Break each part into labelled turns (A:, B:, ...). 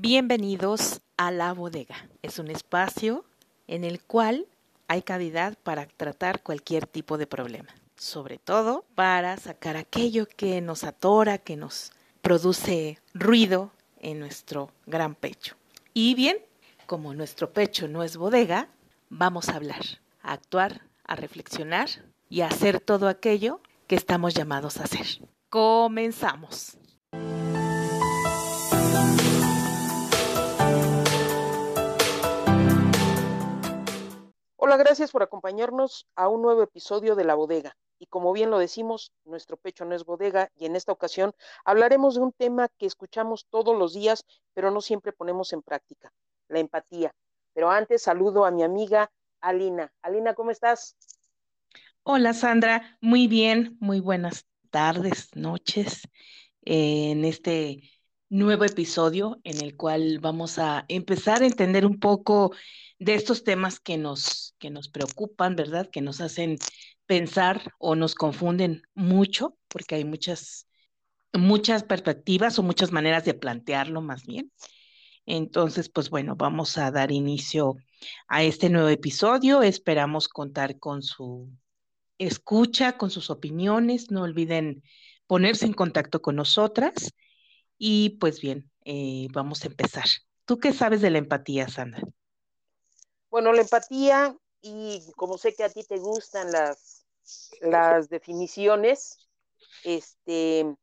A: Bienvenidos a La Bodega. Es un espacio en el cual hay cavidad para tratar cualquier tipo de problema, sobre todo para sacar aquello que nos atora, que nos produce ruido en nuestro gran pecho. Y bien, como nuestro pecho no es bodega, vamos a hablar, a actuar, a reflexionar y a hacer todo aquello que estamos llamados a hacer. Comenzamos.
B: Hola, gracias por acompañarnos a un nuevo episodio de La Bodega. Y como bien lo decimos, nuestro pecho no es bodega y en esta ocasión hablaremos de un tema que escuchamos todos los días, pero no siempre ponemos en práctica, la empatía. Pero antes saludo a mi amiga Alina. Alina, ¿cómo estás?
A: Hola Sandra, muy bien, muy buenas tardes, noches, en este nuevo episodio en el cual vamos a empezar a entender un poco de estos temas que nos, que nos preocupan, ¿verdad? Que nos hacen pensar o nos confunden mucho, porque hay muchas, muchas perspectivas o muchas maneras de plantearlo más bien. Entonces, pues bueno, vamos a dar inicio a este nuevo episodio. Esperamos contar con su escucha, con sus opiniones. No olviden ponerse en contacto con nosotras. Y pues bien, eh, vamos a empezar. ¿Tú qué sabes de la empatía, Sandra?
B: Bueno, la empatía, y como sé que a ti te gustan las, las definiciones, este,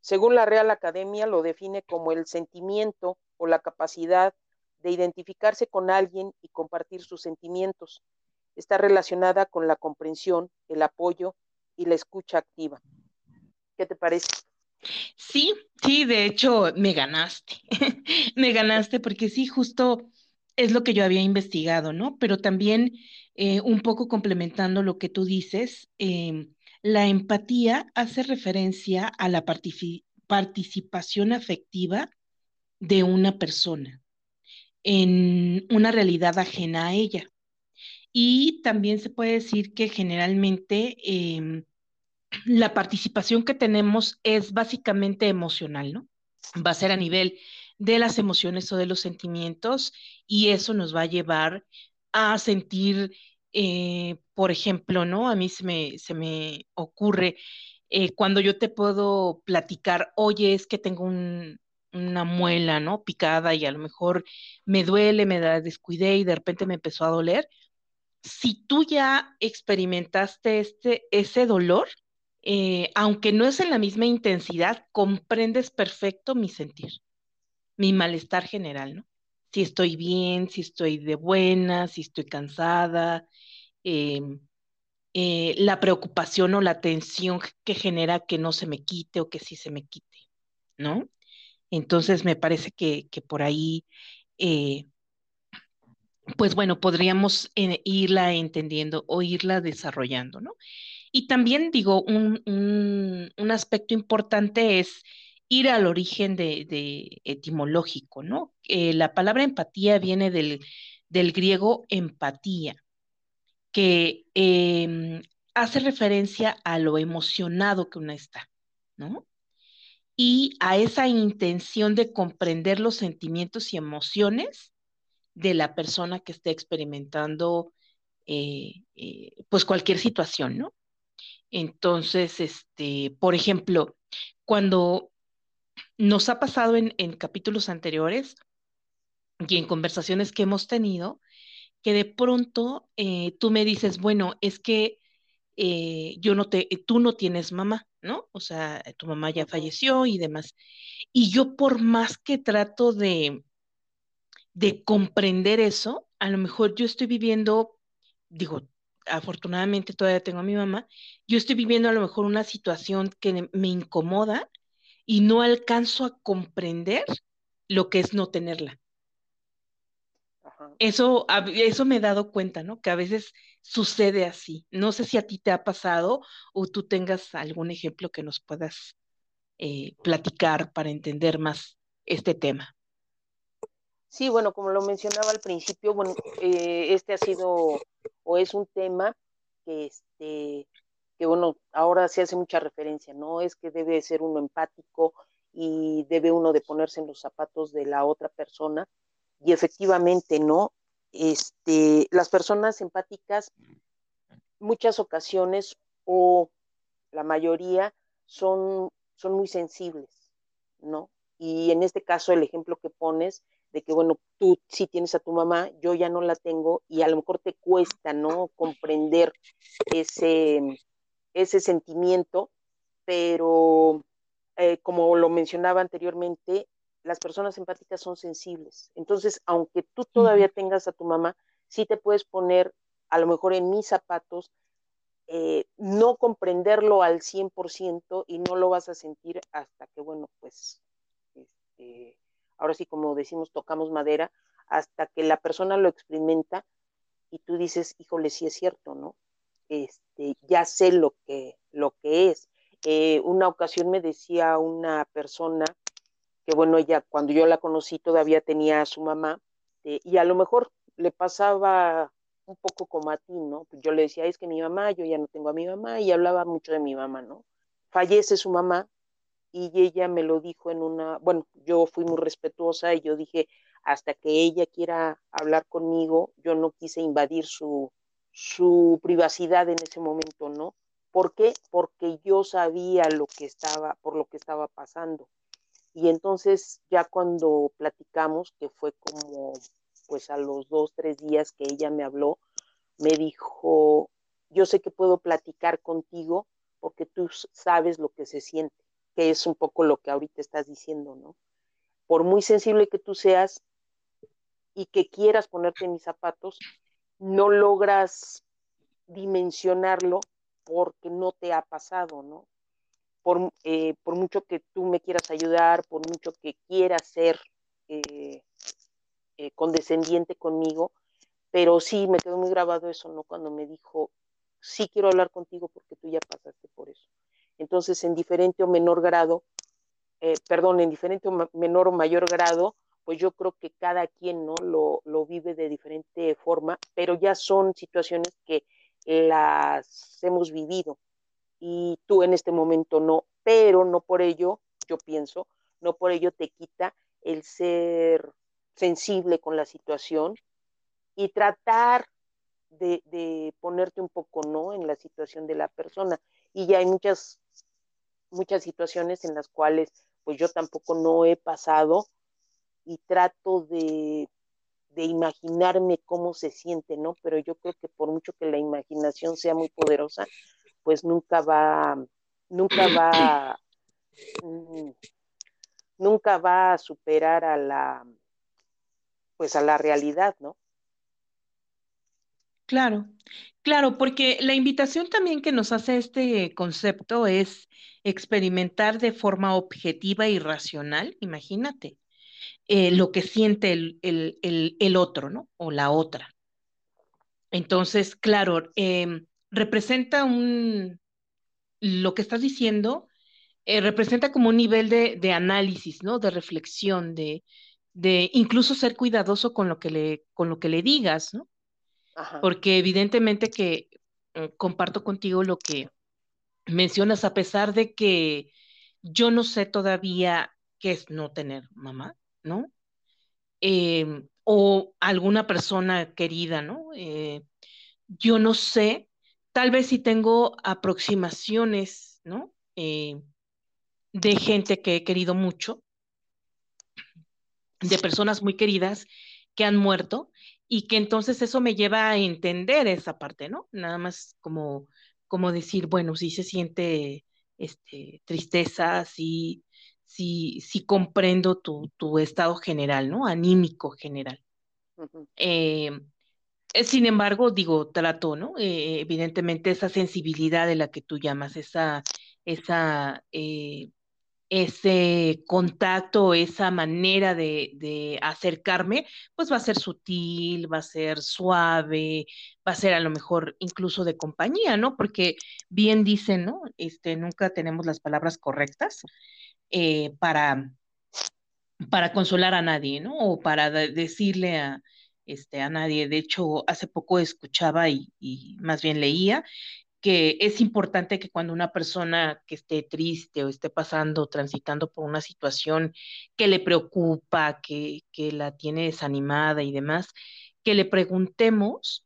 B: según la Real Academia lo define como el sentimiento o la capacidad de identificarse con alguien y compartir sus sentimientos. Está relacionada con la comprensión, el apoyo y la escucha activa. ¿Qué te parece?
A: Sí, sí, de hecho me ganaste, me ganaste porque sí, justo es lo que yo había investigado, ¿no? Pero también eh, un poco complementando lo que tú dices, em, la empatía hace referencia a la participación afectiva de una persona en una realidad ajena a ella. Y también se puede decir que generalmente em, la participación que tenemos es básicamente emocional, ¿no? Va a ser a nivel de las emociones o de los sentimientos y eso nos va a llevar a sentir, eh, por ejemplo, ¿no? A mí se me, se me ocurre eh, cuando yo te puedo platicar, oye, es que tengo una muela, ¿no? Picada y a lo mejor me duele, me da descuidé y de repente me empezó a doler. Si tú ya experimentaste este, ese dolor, eh, aunque no es en la misma intensidad, comprendes perfecto mi sentir mi malestar general, ¿no? Si estoy bien, si estoy de buena, si estoy cansada, em, eh, la preocupación o la tensión que genera que no se me quite o que sí se me quite, ¿no? Entonces me parece que, por ahí, eh, pues bueno, podríamos irla entendiendo o irla desarrollando, ¿no? Y también digo, un, un aspecto importante es ir al origen de, etimológico, ¿no? Eh, la palabra empatía viene del, griego empatía, que em, hace referencia a lo emocionado que uno está, ¿no? Y a esa intención de comprender los sentimientos y emociones de la persona que esté experimentando, eh, eh, pues cualquier situación, ¿no? Entonces, este, por ejemplo, cuando nos ha pasado en, capítulos anteriores y en conversaciones que hemos tenido, que de pronto eh, tú me dices, bueno, es que eh, yo no te, tú no tienes mamá, ¿no? O sea, tu mamá ya falleció y demás. Y yo por más que trato de, de comprender eso, a lo mejor yo estoy viviendo, digo, afortunadamente todavía tengo a mi mamá, yo estoy viviendo a lo mejor una situación que me incomoda y no alcanzo a comprender lo que es no tenerla. Eso, eso me he dado cuenta, ¿no? Que a veces sucede así. No sé si a ti te ha pasado o tú tengas algún ejemplo que nos puedas eh, platicar para entender más este tema.
B: Sí, bueno, como lo mencionaba al principio, bueno, eh, este ha sido o es un tema que, este, que bueno, ahora se hace mucha referencia, ¿no? Es que debe ser uno empático y debe uno de ponerse en los zapatos de la otra persona. Y efectivamente, ¿no? Este, las personas empáticas muchas ocasiones o la mayoría son, son muy sensibles, ¿no? Y en este caso el ejemplo que pones de que, bueno, tú sí tienes a tu mamá, yo ya no la tengo y a lo mejor te cuesta, ¿no? Comprender ese, ese sentimiento, pero eh, como lo mencionaba anteriormente, las personas empáticas son sensibles. Entonces, aunque tú todavía tengas a tu mamá, sí te puedes poner a lo mejor en mis zapatos, eh, no comprenderlo al 100% y no lo vas a sentir hasta que, bueno, pues, este, ahora sí, como decimos, tocamos madera, hasta que la persona lo experimenta y tú dices, híjole, sí es cierto, ¿no? Este, ya sé lo que, lo que es. Eh, una ocasión me decía una persona que, bueno, ella cuando yo la conocí todavía tenía a su mamá eh, y a lo mejor le pasaba un poco como a ti, ¿no? Yo le decía, es que mi mamá, yo ya no tengo a mi mamá y hablaba mucho de mi mamá, ¿no? Fallece su mamá y ella me lo dijo en una, bueno, yo fui muy respetuosa y yo dije, hasta que ella quiera hablar conmigo, yo no quise invadir su, su privacidad en ese momento, ¿no? ¿Por qué? Porque yo sabía lo que estaba, por lo que estaba pasando. Y entonces ya cuando platicamos, que fue como pues a los dos, tres días que ella me habló, me dijo, yo sé que puedo platicar contigo porque tú sabes lo que se siente, que es un poco lo que ahorita estás diciendo, ¿no? Por muy sensible que tú seas y que quieras ponerte en mis zapatos, no logras dimensionarlo porque no te ha pasado, ¿no? Por, eh, por mucho que tú me quieras ayudar, por mucho que quieras ser eh, eh, condescendiente conmigo, pero sí me quedó muy grabado eso, ¿no? Cuando me dijo, sí quiero hablar contigo porque tú ya pasaste por eso. Entonces, en diferente o menor grado, eh, perdón, en diferente o menor o mayor grado, pues yo creo que cada quien, ¿no? Lo, lo vive de diferente forma, pero ya son situaciones que las hemos vivido y tú en este momento no, pero no por ello, yo pienso, no por ello te quita el ser sensible con la situación y tratar de, ponerte un poco no en la situación de la persona y ya hay muchas muchas situaciones en las cuales pues yo tampoco no he pasado y trato de, de imaginarme cómo se siente, ¿no? Pero yo creo que por mucho que la imaginación sea muy poderosa, pues nunca va, nunca va, mm, nunca va a superar a la, pues a la realidad, ¿no?
A: Claro, claro, porque la invitación también que nos hace este concepto es experimentar de forma objetiva y racional, imagínate, eh, lo que siente el, el, otro, ¿no? O la otra. Entonces, claro, em, representa un, lo que estás diciendo, eh, representa como un nivel de, de análisis, ¿no? De reflexión, de, de incluso ser cuidadoso con lo que le, con lo que le digas, ¿no? Porque evidentemente que eh, comparto contigo lo que mencionas, a pesar de que yo no sé todavía qué es no tener mamá, ¿no? Em, o alguna persona querida, ¿no? Eh, yo no sé, tal vez si tengo aproximaciones, ¿no? Eh, de gente que he querido mucho, de personas muy queridas que han muerto y que entonces eso me lleva a entender esa parte, ¿no? Nada más como, como decir, bueno, sí se siente este, tristeza, sí, sí, sí comprendo tu, tu estado general, ¿no? Anímico general. Eh, eh, sin embargo, digo, trato, ¿no? Eh, evidentemente esa sensibilidad de la que tú llamas, esa, esa ese contacto, esa manera de, acercarme, pues va a ser sutil, va a ser suave, va a ser a lo mejor incluso de compañía, ¿no? Porque bien dicen, ¿no? Este, nunca tenemos las palabras correctas eh, para, para consolar a nadie, ¿no? O para decirle a, este, a nadie. De hecho, hace poco escuchaba y más bien leía que es importante que cuando una persona que esté triste o esté pasando, transitando por una situación que le preocupa, que, que la tiene desanimada y demás, que le preguntemos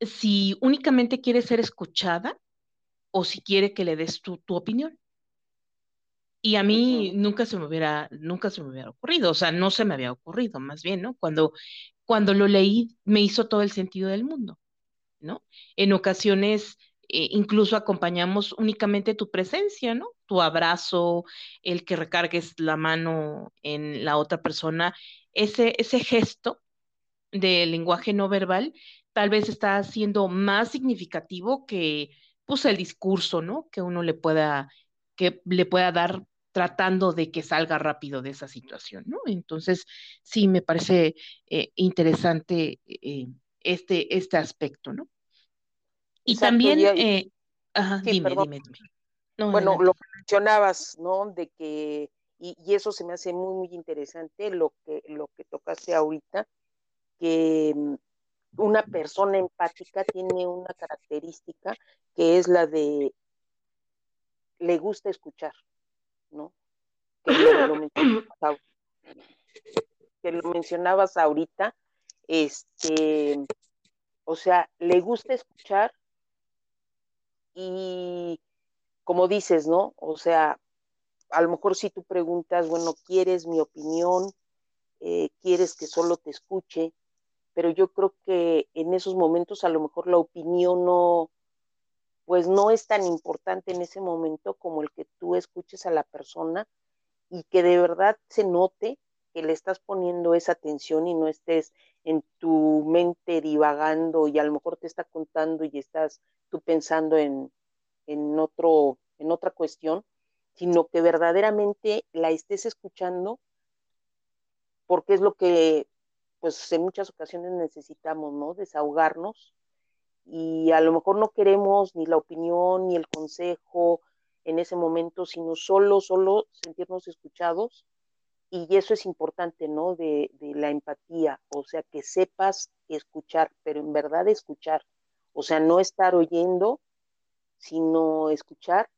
A: si únicamente quiere ser escuchada o si quiere que le des tu, tu opinión. Y a mí nunca se me hubiera, nunca se me hubiera ocurrido, o sea, no se me había ocurrido, más bien, ¿no? Cuando, cuando lo leí, me hizo todo el sentido del mundo, ¿no? En ocasiones eh, incluso acompañamos únicamente tu presencia, ¿no? Tu abrazo, el que recargues la mano en la otra persona, ese, ese gesto del lenguaje no verbal tal vez está siendo más significativo que pues el discurso, ¿no? Que uno le pueda, que le pueda dar tratando de que salga rápido de esa situación, ¿no? Entonces, sí, me parece eh, interesante eh, este, este aspecto, ¿no? Y también, eh, ajá, dime, dime,
B: dime, bueno, lo que mencionabas, ¿no? De que, y, y, eso se me hace muy, muy interesante, lo que, lo que tocaste ahorita, que mm, una persona empática tiene una característica que es la de le gusta escuchar, ¿no? Que lo, mencionabas, que lo mencionabas ahorita, este, o sea, le gusta escuchar y como dices, ¿no? O sea, a lo mejor si tú preguntas, bueno, ¿quieres mi opinión? Eh, ¿Quieres que solo te escuche? Pero yo creo que en esos momentos a lo mejor la opinión no, pues no es tan importante en ese momento como el que tú escuches a la persona y que de verdad se note que le estás poniendo esa atención y no estés en tu mente divagando y a lo mejor te está contando y estás tú pensando en, en, otro, en otra cuestión, sino que verdaderamente la estés escuchando porque es lo que pues en muchas ocasiones necesitamos, ¿no? Desahogarnos y a lo mejor no queremos ni la opinión ni el consejo en ese momento, sino solo, solo sentirnos escuchados y eso es importante, ¿no? De, de, la empatía, o sea, que sepas escuchar, pero en verdad escuchar, o sea, no estar oyendo, sino escuchar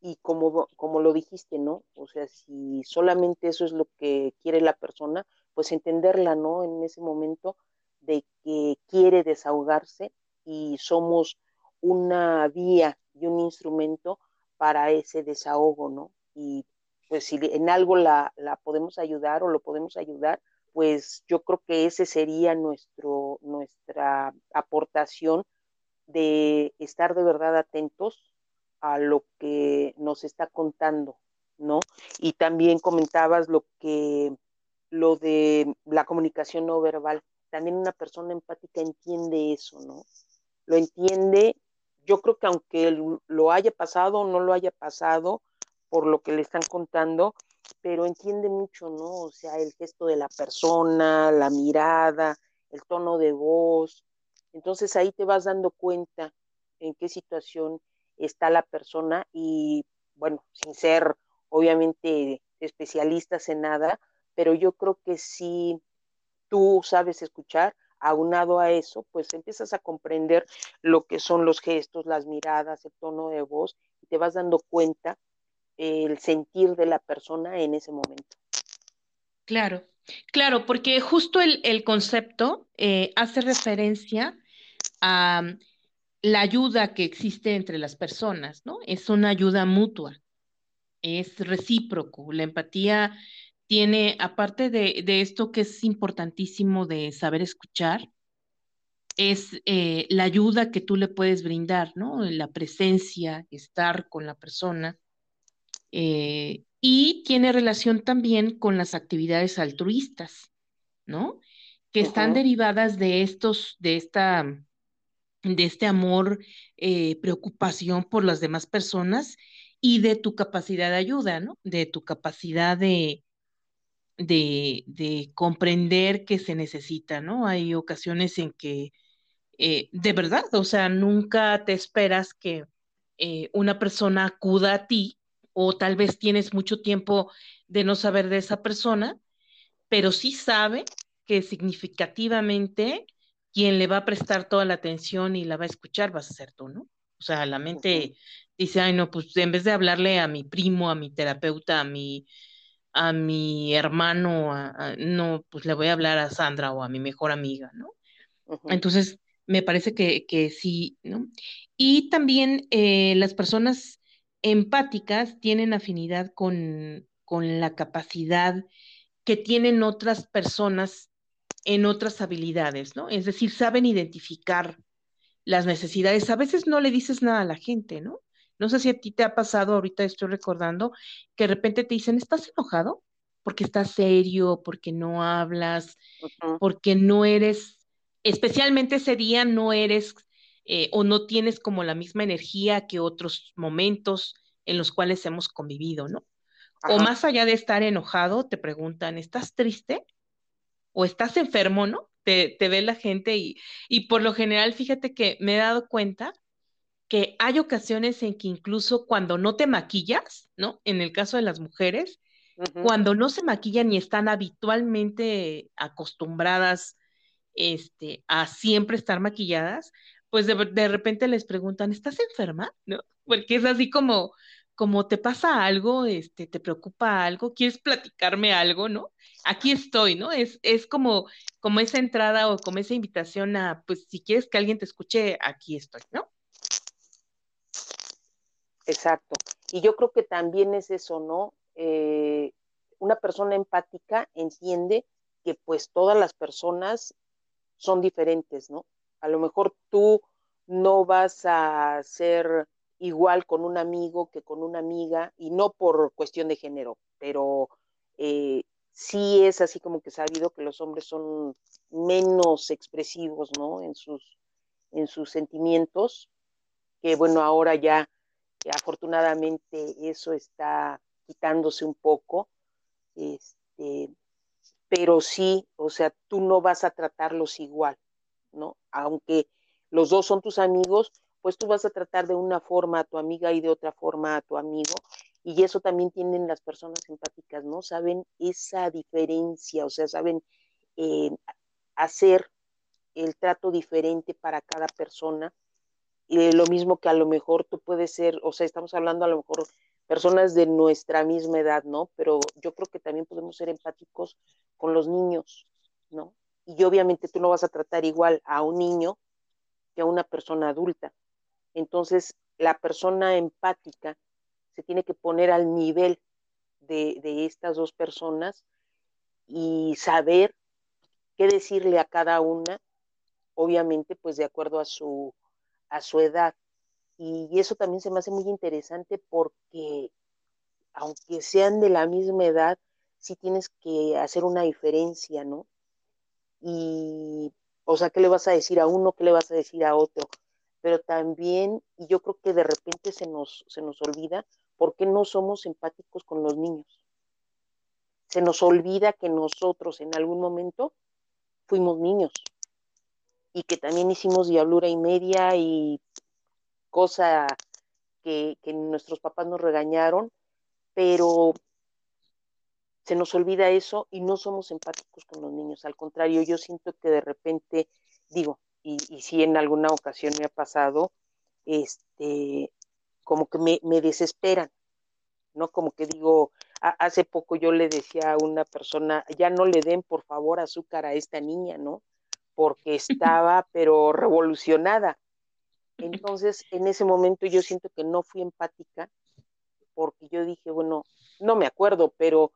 B: y como, como lo dijiste, ¿no? O sea, si solamente eso es lo que quiere la persona, pues entenderla, ¿no? En ese momento de que quiere desahogarse y somos una vía y un instrumento para ese desahogo, ¿no? Y pues si en algo la, la podemos ayudar o lo podemos ayudar, pues yo creo que ese sería nuestro, nuestra aportación de estar de verdad atentos a lo que nos está contando, ¿no? Y también comentabas lo que, lo de la comunicación no verbal. También una persona empática entiende eso, ¿no? Lo entiende, yo creo que aunque lo haya pasado o no lo haya pasado, por lo que le están contando, pero entiende mucho, ¿no? O sea, el gesto de la persona, la mirada, el tono de voz. Entonces ahí te vas dando cuenta en qué situación está la persona y, bueno, sin ser obviamente especialistas en nada, pero yo creo que si tú sabes escuchar, aunado a eso, pues empiezas a comprender lo que son los gestos, las miradas, el tono de voz, y te vas dando cuenta el sentir de la persona en ese momento.
A: Claro, claro, porque justo el, el concepto eh, hace referencia a um, la ayuda que existe entre las personas, ¿no? Es una ayuda mutua, es recíproco. La empatía tiene, aparte de, de esto que es importantísimo de saber escuchar, es eh, la ayuda que tú le puedes brindar, ¿no? La presencia, estar con la persona eh, y tiene relación también con las actividades altruistas, ¿no? Que están derivadas de estos, de esta, de este amor, eh, preocupación por las demás personas y de tu capacidad de ayuda, ¿no? De tu capacidad de, de, de comprender que se necesita, ¿no? Hay ocasiones en que, eh, de verdad, o sea, nunca te esperas que una persona acuda a ti o tal vez tienes mucho tiempo de no saber de esa persona, pero sí sabe que significativamente quien le va a prestar toda la atención y la va a escuchar vas a ser tú, ¿no? O sea, la mente dice, ay, no, pues en vez de hablarle a mi primo, a mi terapeuta, a mi, a mi hermano, no, pues le voy a hablar a Sandra o a mi mejor amiga, ¿no? Entonces, me parece que, que, sí, ¿no? Y también eh, las personas empáticas tienen afinidad con, con la capacidad que tienen otras personas en otras habilidades, ¿no? Es decir, saben identificar las necesidades. A veces no le dices nada a la gente, ¿no? No sé si a ti te ha pasado, ahorita estoy recordando, que de repente te dicen, ¿estás enojado? Porque estás serio, porque no hablas, porque no eres, especialmente ese día no eres eh, o no tienes como la misma energía que otros momentos en los cuales hemos convivido, ¿no? O más allá de estar enojado, te preguntan, ¿estás triste? ¿O estás enfermo, no? Te, ve la gente y, y por lo general, fíjate que me he dado cuenta que hay ocasiones en que incluso cuando no te maquillas, ¿no? En el caso de las mujeres, cuando no se maquillan y están habitualmente acostumbradas este, a siempre estar maquilladas, pues de, de, repente les preguntan, ¿estás enferma? ¿No? Porque es así como, como te pasa algo, este, te preocupa algo, quieres platicarme algo, ¿no? Aquí estoy, ¿no? Es, es como, como esa entrada o como esa invitación a, pues si quieres que alguien te escuche, aquí estoy, ¿no?
B: Exacto. Y yo creo que también es eso, ¿no? Eh, una persona empática entiende que pues todas las personas son diferentes, ¿no? A lo mejor tú no vas a ser igual con un amigo que con una amiga, y no por cuestión de género, pero eh, sí es así como que sabido que los hombres son menos expresivos, ¿no? En sus, en sus sentimientos, que bueno, ahora ya afortunadamente eso está quitándose un poco, este, pero sí, o sea, tú no vas a tratarlos igual, ¿no? Aunque los dos son tus amigos, pues tú vas a tratar de una forma a tu amiga y de otra forma a tu amigo, y eso también tienen las personas empáticas, ¿no? Saben esa diferencia, o sea, saben eh, hacer el trato diferente para cada persona y lo mismo que a lo mejor tú puedes ser, o sea, estamos hablando a lo mejor personas de nuestra misma edad, ¿no? Pero yo creo que también podemos ser empáticos con los niños, ¿no? Y obviamente tú no vas a tratar igual a un niño que a una persona adulta. Entonces, la persona empática se tiene que poner al nivel de, de estas dos personas y saber qué decirle a cada una, obviamente, pues de acuerdo a su a su edad. Y eso también se me hace muy interesante porque aunque sean de la misma edad, sí tienes que hacer una diferencia, ¿no? Y, o sea, ¿qué le vas a decir a uno? ¿Qué le vas a decir a otro? Pero también, y yo creo que de repente se nos, se nos olvida, ¿por qué no somos empáticos con los niños? Se nos olvida que nosotros en algún momento fuimos niños y que también hicimos diablura y media y cosa que, que nuestros papás nos regañaron, pero se nos olvida eso y no somos empáticos con los niños. Al contrario, yo siento que de repente, digo, y, y si en alguna ocasión me ha pasado, este, como que me, me desesperan, ¿no? Como que digo, hace poco yo le decía a una persona, ya no le den por favor azúcar a esta niña, ¿no? porque estaba, pero revolucionada. Entonces, en ese momento yo siento que no fui empática, porque yo dije, bueno, no me acuerdo, pero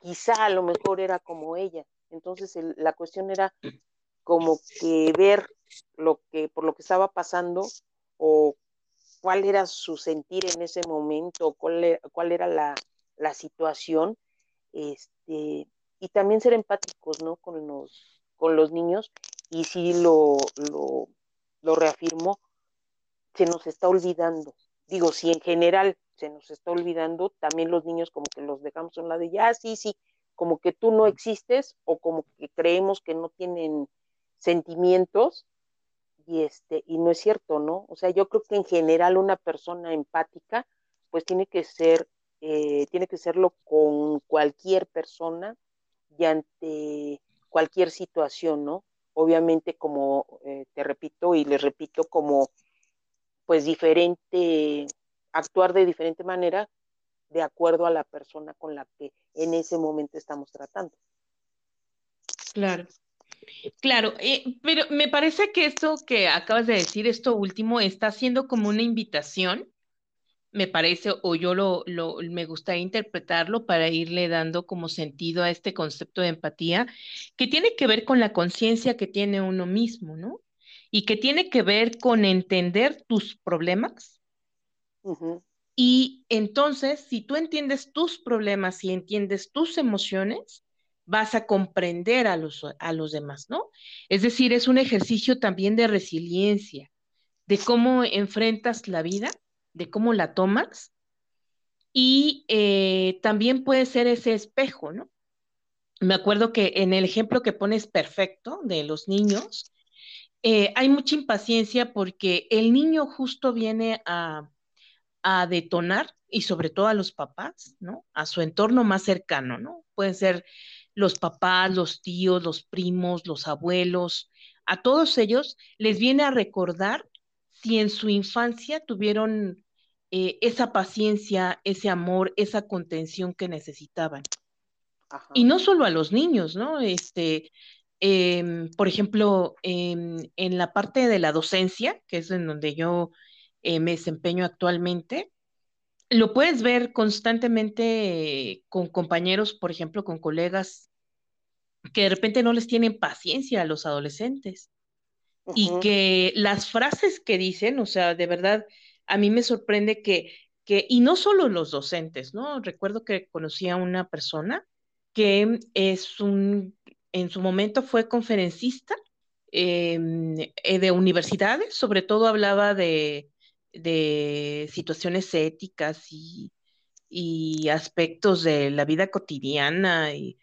B: quizá a lo mejor era como ella. Entonces, la cuestión era como que ver lo que, por lo que estaba pasando, o cuál era su sentir en ese momento, cuál era, cuál era la, la situación, este, y también ser empáticos, ¿no? Con los, con los niños y sí lo, lo, lo reafirmo, se nos está olvidando. Digo, si en general se nos está olvidando, también los niños como que los dejamos a un lado de ya, sí, sí, como que tú no existes o como que creemos que no tienen sentimientos y este y no es cierto, ¿no? O sea, yo creo que en general una persona empática pues tiene que ser eh, tiene que serlo con cualquier persona y ante cualquier situación, ¿no? obviamente como eh, te repito y les repito, como pues diferente, actuar de diferente manera de acuerdo a la persona con la que en ese momento estamos tratando.
A: Claro. Claro, eh, pero me parece que esto que acabas de decir, esto último, está siendo como una invitación, me parece, o yo lo, lo me gustaría interpretarlo para irle dando como sentido a este concepto de empatía, que tiene que ver con la conciencia que tiene uno mismo, ¿no? Y que tiene que ver con entender tus problemas. Y entonces, si tú entiendes tus problemas y entiendes tus emociones, vas a comprender a los, a los demás, ¿no? Es decir, es un ejercicio también de resiliencia, de cómo enfrentas la vida, de cómo la tomas, y eh, también puede ser ese espejo, ¿no? Me acuerdo que en el ejemplo que pones perfecto de los niños, eh, hay mucha impaciencia porque el niño justo viene a, a detonar y sobre todo a los papás, ¿no? A su entorno más cercano, ¿no? Pueden ser los papás, los tíos, los primos, los abuelos, a todos ellos les viene a recordar si en su infancia tuvieron eh, esa paciencia, ese amor, esa contención que necesitaban. Y no solo a los niños, ¿no? Este, em, por ejemplo, em, en la parte de la docencia, que es en donde yo eh, me desempeño actualmente, lo puedes ver constantemente con compañeros, por ejemplo, con colegas que de repente no les tienen paciencia a los adolescentes y que las frases que dicen, o sea, de verdad, a mí me sorprende que, que, y no solo los docentes, ¿no? Recuerdo que conocí a una persona que es un, en su momento fue conferencista em, eh, de universidades, sobre todo hablaba de, de situaciones éticas y, y aspectos de la vida cotidiana y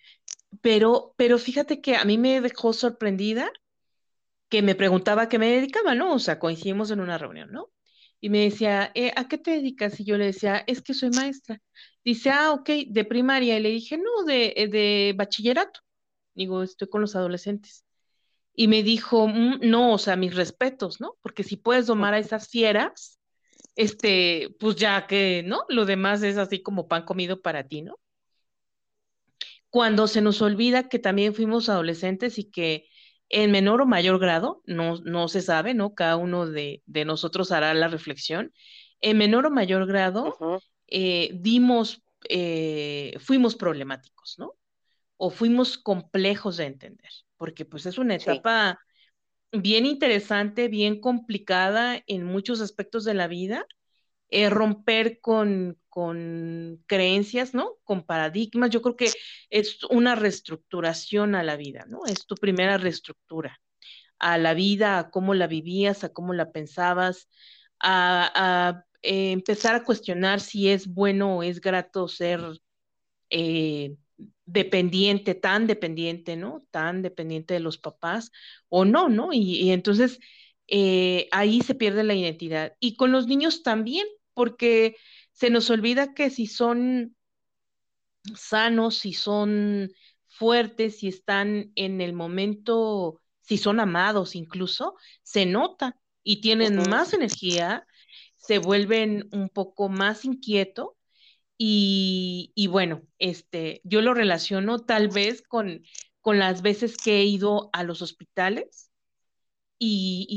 A: pero, pero fíjate que a mí me dejó sorprendida que me preguntaba qué me dedicaba, ¿no? O sea, coincidimos en una reunión, ¿no? Y me decía, eh, ¿a qué te dedicas? Y yo le decía, es que soy maestra. Dice, ah, ok, de primaria. Y le dije, no, de, eh, de bachillerato. Digo, estoy con los adolescentes. Y me dijo, mm, no, o sea, mis respetos, ¿no? Porque si puedes domar a esas fieras, este, pues ya que, ¿no? Lo demás es así como pan comido para ti, ¿no? cuando se nos olvida que también fuimos adolescentes y que en menor o mayor grado, no, no se sabe, ¿no? Cada uno de, nosotros hará la reflexión, en menor o mayor grado eh, dimos, eh, fuimos problemáticos, ¿no? O fuimos complejos de entender, porque pues es una etapa bien interesante, bien complicada en muchos aspectos de la vida, eh, romper con, con creencias, ¿no? Con paradigmas. Yo creo que es una reestructuración a la vida, ¿no? Es tu primera reestructura a la vida, a cómo la vivías, a cómo la pensabas, a, eh, empezar a cuestionar si es bueno o es grato ser eh, dependiente, tan dependiente, ¿no? Tan dependiente de los papás o no, ¿no? Y, entonces ahí se pierde la identidad. Y con los niños también, porque se nos olvida que si son sanos, si son fuertes, si están en el momento, si son amados incluso, se nota y tienen más energía, se vuelven un poco más inquietos y, y, bueno, este, yo lo relaciono tal vez con, con las veces que he ido a los hospitales y,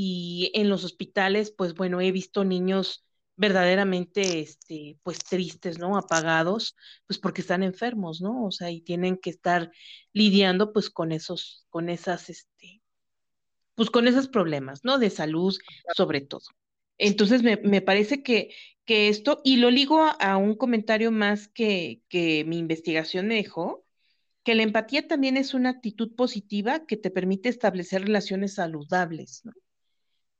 A: y en los hospitales, pues bueno, he visto niños verdaderamente, este, pues tristes, ¿no? Apagados, pues porque están enfermos, ¿no? O sea, y tienen que estar lidiando, pues, con esos, con esas, este, pues con esos problemas, ¿no? De salud, sobre todo. Entonces, me, me parece que, que, esto, y lo ligo a, un comentario más que, que mi investigación me dejó, que la empatía también es una actitud positiva que te permite establecer relaciones saludables, ¿no?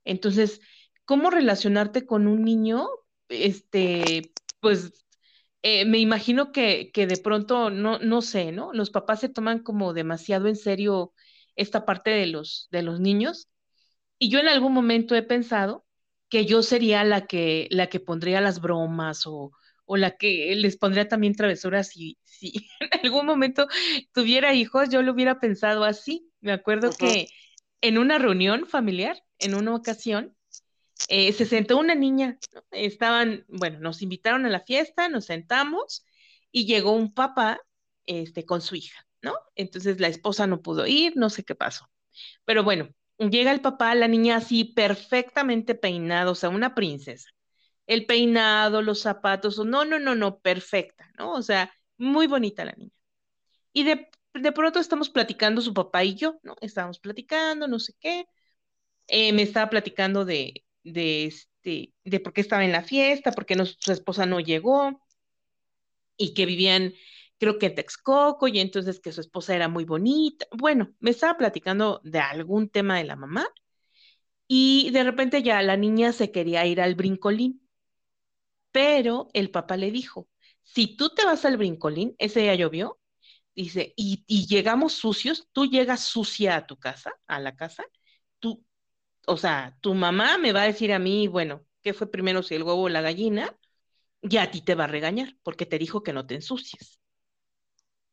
A: Entonces, cómo relacionarte con un niño, este, pues eh, me imagino que, que, de pronto, no, no sé, ¿no? Los papás se toman como demasiado en serio esta parte de los, de los niños. Y yo en algún momento he pensado que yo sería la que, la que pondría las bromas o, o la que les pondría también travesuras si, si en algún momento tuviera hijos, yo lo hubiera pensado así. Me acuerdo que en una reunión familiar, en una ocasión, eh, se sentó una niña, estaban, bueno, nos invitaron a la fiesta, nos sentamos y llegó un papá este, con su hija, ¿no? Entonces la esposa no pudo ir, no sé qué pasó. Pero bueno, llega el papá, la niña así perfectamente peinada, o sea, una princesa. El peinado, los zapatos, no, no, no, no, perfecta, ¿no? O sea, muy bonita la niña. Y de, de pronto estamos platicando su papá y yo, ¿no? Estábamos platicando, no sé qué. Eh, me estaba platicando de, de, este, de por qué estaba en la fiesta, por qué su esposa no llegó y que vivían, creo que Texcoco, y entonces que su esposa era muy bonita. Bueno, me estaba platicando de algún tema de la mamá y de repente ya la niña se quería ir al brincolín, pero el papá le dijo, si tú te vas al brincolín, ese día llovió, dice, y, y llegamos sucios, tú llegas sucia a tu casa, a la casa, tú o sea, tu mamá me va a decir a mí, bueno, ¿qué fue primero si el huevo o la gallina? Y a ti te va a regañar porque te dijo que no te ensucies.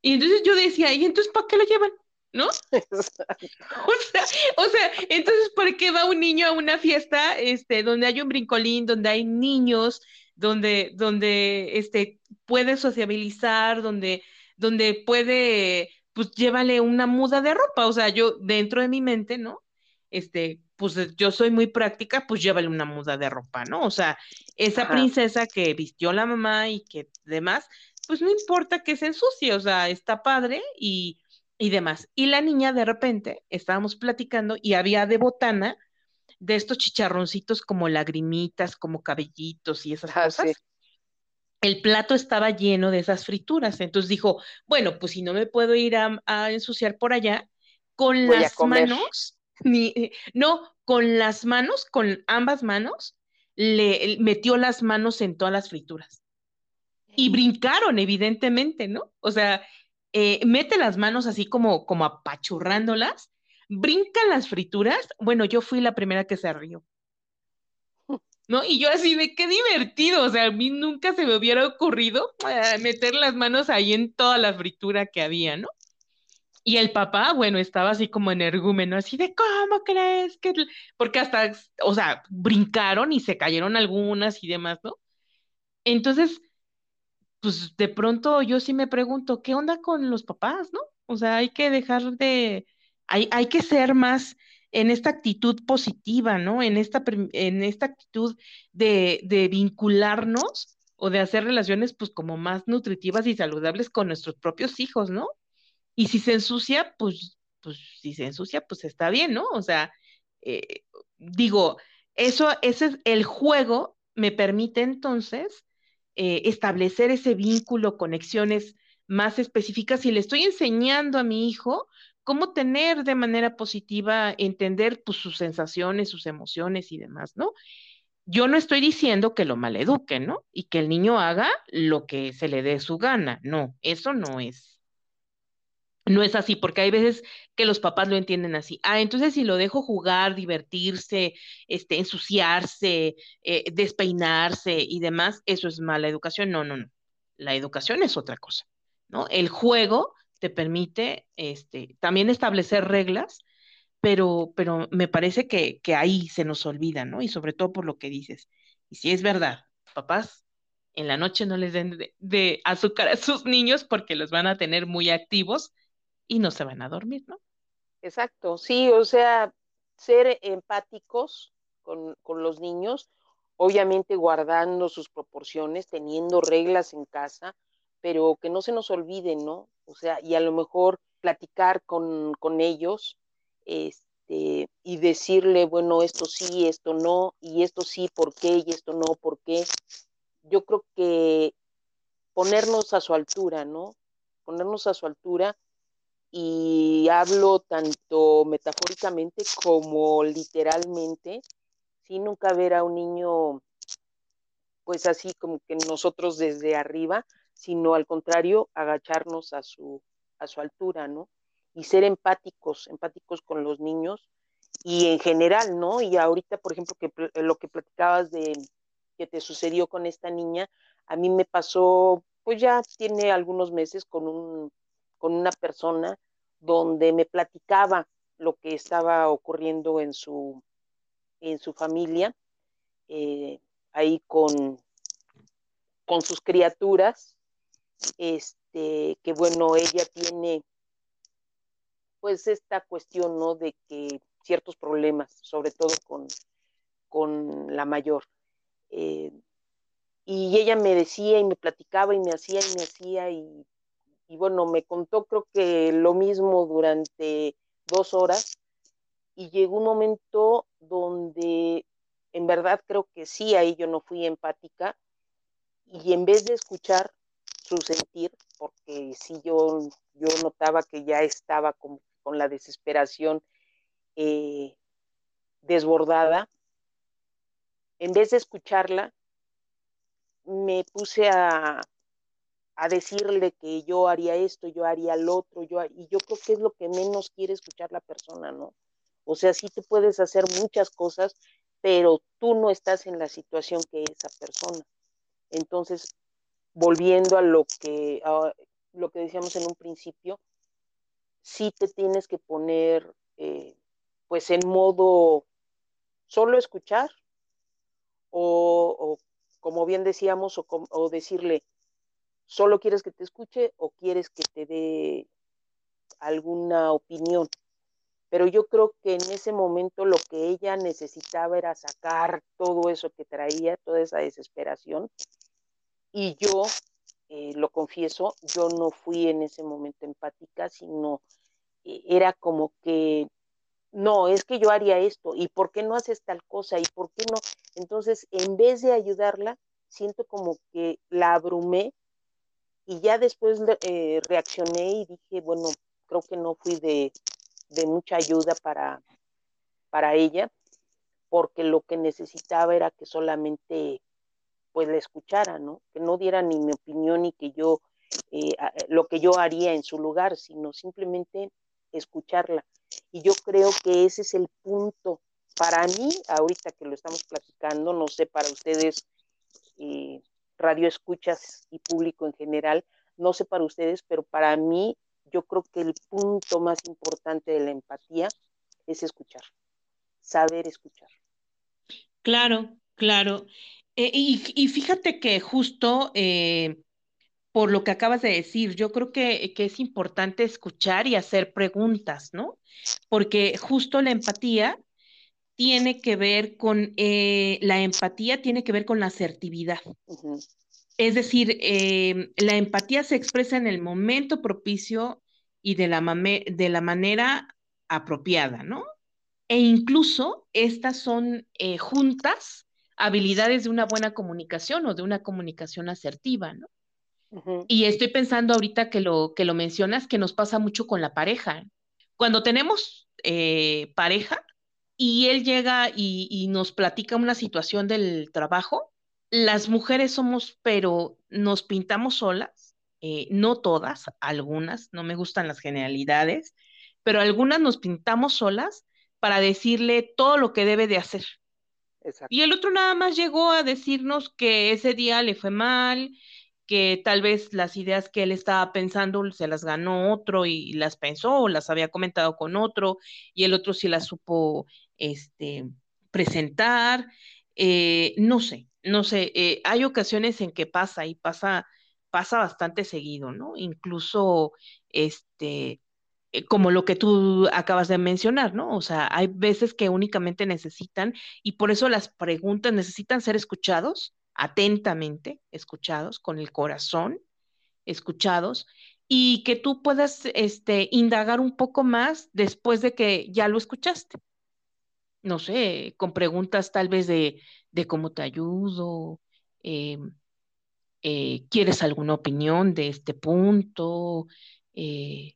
A: Y entonces yo decía, ¿y entonces para qué lo llevan? ¿No? o sea, o sea, entonces ¿por qué va un niño a una fiesta este, donde hay un brincolín, donde hay niños, donde, donde este, puede sociabilizar, donde, donde puede, pues llévale una muda de ropa? O sea, yo dentro de mi mente, ¿no? Este, pues yo soy muy práctica, pues llévale una muda de ropa, ¿no? O sea, esa princesa que vistió la mamá y que demás, pues no importa que se ensucie, o sea, está padre y, y demás. Y la niña de repente, estábamos platicando y había de botana de estos chicharroncitos como lagrimitas, como cabellitos y esas ah, cosas. El plato estaba lleno de esas frituras, entonces dijo, bueno, pues si no me puedo ir a, ensuciar por allá, con las manos ni, no, con las manos, con ambas manos, le metió las manos en todas las frituras. Y brincaron, evidentemente, ¿no? O sea, eh, mete las manos así como, como apachurrándolas, brincan las frituras. Bueno, yo fui la primera que se rió. ¿No? Y yo así de qué divertido, o sea, a mí nunca se me hubiera ocurrido eh, meter las manos ahí en toda la fritura que había, ¿no? Y el papá, bueno, estaba así como energúmeno, así de, ¿cómo crees que...? Porque hasta, o sea, brincaron y se cayeron algunas y demás, ¿no? Entonces, pues de pronto yo sí me pregunto, ¿qué onda con los papás, no? O sea, hay que dejar de, hay, hay que ser más en esta actitud positiva, ¿no? En esta, en esta actitud de, de vincularnos o de hacer relaciones, pues como más nutritivas y saludables con nuestros propios hijos, ¿no? Y si se ensucia, pues, pues si se ensucia, pues está bien, ¿no? O sea, eh, digo, eso, ese es el juego, me permite entonces eh, establecer ese vínculo, conexiones más específicas y le estoy enseñando a mi hijo cómo tener de manera positiva, entender pues, sus sensaciones, sus emociones y demás, ¿no? Yo no estoy diciendo que lo maleduquen, ¿no? Y que el niño haga lo que se le dé su gana, no, eso no es no es así, porque hay veces que los papás lo entienden así. Ah, entonces si lo dejo jugar, divertirse, este, ensuciarse, eh, despeinarse y demás, eso es mala educación. No, no, no. La educación es otra cosa, ¿no? El juego te permite este, también establecer reglas, pero, pero me parece que, que ahí se nos olvida, ¿no? Y sobre todo por lo que dices. Y si es verdad, papás, en la noche no les den de azúcar a sus niños porque los van a tener muy activos y no se van a dormir, ¿no?
B: Exacto, sí, o sea, ser empáticos con, los niños, obviamente guardando sus proporciones, teniendo reglas en casa, pero que no se nos olviden, ¿no? O sea, y a lo mejor platicar con, con ellos este, y decirle, bueno, esto sí, esto no, y esto sí, ¿por qué? Y esto no, ¿por qué? Yo creo que ponernos a su altura, ¿no? Ponernos a su altura y hablo tanto metafóricamente como literalmente, sin nunca ver a un niño pues así como que nosotros desde arriba, sino al contrario, agacharnos a su, a su altura, ¿no? Y ser empáticos, empáticos con los niños y en general, ¿no? Y ahorita, por ejemplo, que lo que platicabas de que te sucedió con esta niña, a mí me pasó, pues ya tiene algunos meses con un con una persona donde me platicaba lo que estaba ocurriendo en su, en su familia eh, ahí con, con sus criaturas, este, que bueno, ella tiene pues esta cuestión, ¿no? De que ciertos problemas, sobre todo con, con la mayor. Eh, y ella me decía y me platicaba y me hacía y me hacía y, y, bueno, me contó creo que lo mismo durante dos horas y llegó un momento donde en verdad creo que sí, ahí yo no fui empática y en vez de escuchar su sentir, porque sí yo, yo notaba que ya estaba con, con la desesperación eh, desbordada, en vez de escucharla, me puse a, a, decirle que yo haría esto, yo haría lo otro, yo, y yo creo que es lo que menos quiere escuchar la persona, ¿no? O sea, sí tú puedes hacer muchas cosas, pero tú no estás en la situación que esa persona. Entonces, volviendo a lo que, lo que decíamos en un principio, sí te tienes que poner eh, pues en modo solo escuchar o, o como bien decíamos, o, o, decirle, solo quieres que te escuche o quieres que te dé alguna opinión. Pero yo creo que en ese momento lo que ella necesitaba era sacar todo eso que traía, toda esa desesperación. Y yo, eh, lo confieso, yo no fui en ese momento empática, sino eh, era como que no, es que yo haría esto, ¿y por qué no haces tal cosa? ¿Y por qué no? Entonces, en vez de ayudarla, siento como que la abrumé y ya después eh, reaccioné y dije, bueno, creo que no fui de, de mucha ayuda para, para ella, porque lo que necesitaba era que solamente pues la escuchara, ¿no? Que no diera ni mi opinión ni que yo, eh, lo que yo haría en su lugar, sino simplemente escucharla. Y yo creo que ese es el punto. Para mí, ahorita que lo estamos platicando, no sé, para ustedes, eh, radio escuchas y público en general, no sé para ustedes, pero para mí, yo creo que el punto más importante de la empatía es escuchar, saber escuchar.
A: Claro, claro. Y, y, fíjate que justo eh, por lo que acabas de decir. Yo creo que, que, es importante escuchar y hacer preguntas, ¿no? Porque justo la empatía tiene que ver con, eh, la empatía tiene que ver con la asertividad. Uh -huh. Es decir, eh, la empatía se expresa en el momento propicio y de la, de la manera apropiada, ¿no? E incluso estas son eh, juntas habilidades de una buena comunicación o de una comunicación asertiva, ¿no? Uh -huh. Y estoy pensando ahorita que lo, que lo mencionas, que nos pasa mucho con la pareja. Cuando tenemos eh, pareja y él llega y, y, nos platica una situación del trabajo, las mujeres somos, pero nos pintamos solas, eh, no todas, algunas, no me gustan las generalidades, pero algunas nos pintamos solas para decirle todo lo que debe de hacer. Exacto. Y el otro nada más llegó a decirnos que ese día le fue mal, que tal vez las ideas que él estaba pensando se las ganó otro y las pensó o las había comentado con otro y el otro sí las supo este, presentar, eh, no sé, no sé, eh, hay ocasiones en que pasa y pasa, pasa bastante seguido, ¿no? Incluso, este, eh, como lo que tú acabas de mencionar, ¿no? O sea, hay veces que únicamente necesitan y por eso las preguntas necesitan ser escuchados atentamente, escuchados, con el corazón, escuchados, y que tú puedas este, indagar un poco más después de que ya lo escuchaste. No sé, con preguntas tal vez de, de cómo te ayudo, eh, eh, ¿quieres alguna opinión de este punto? Eh,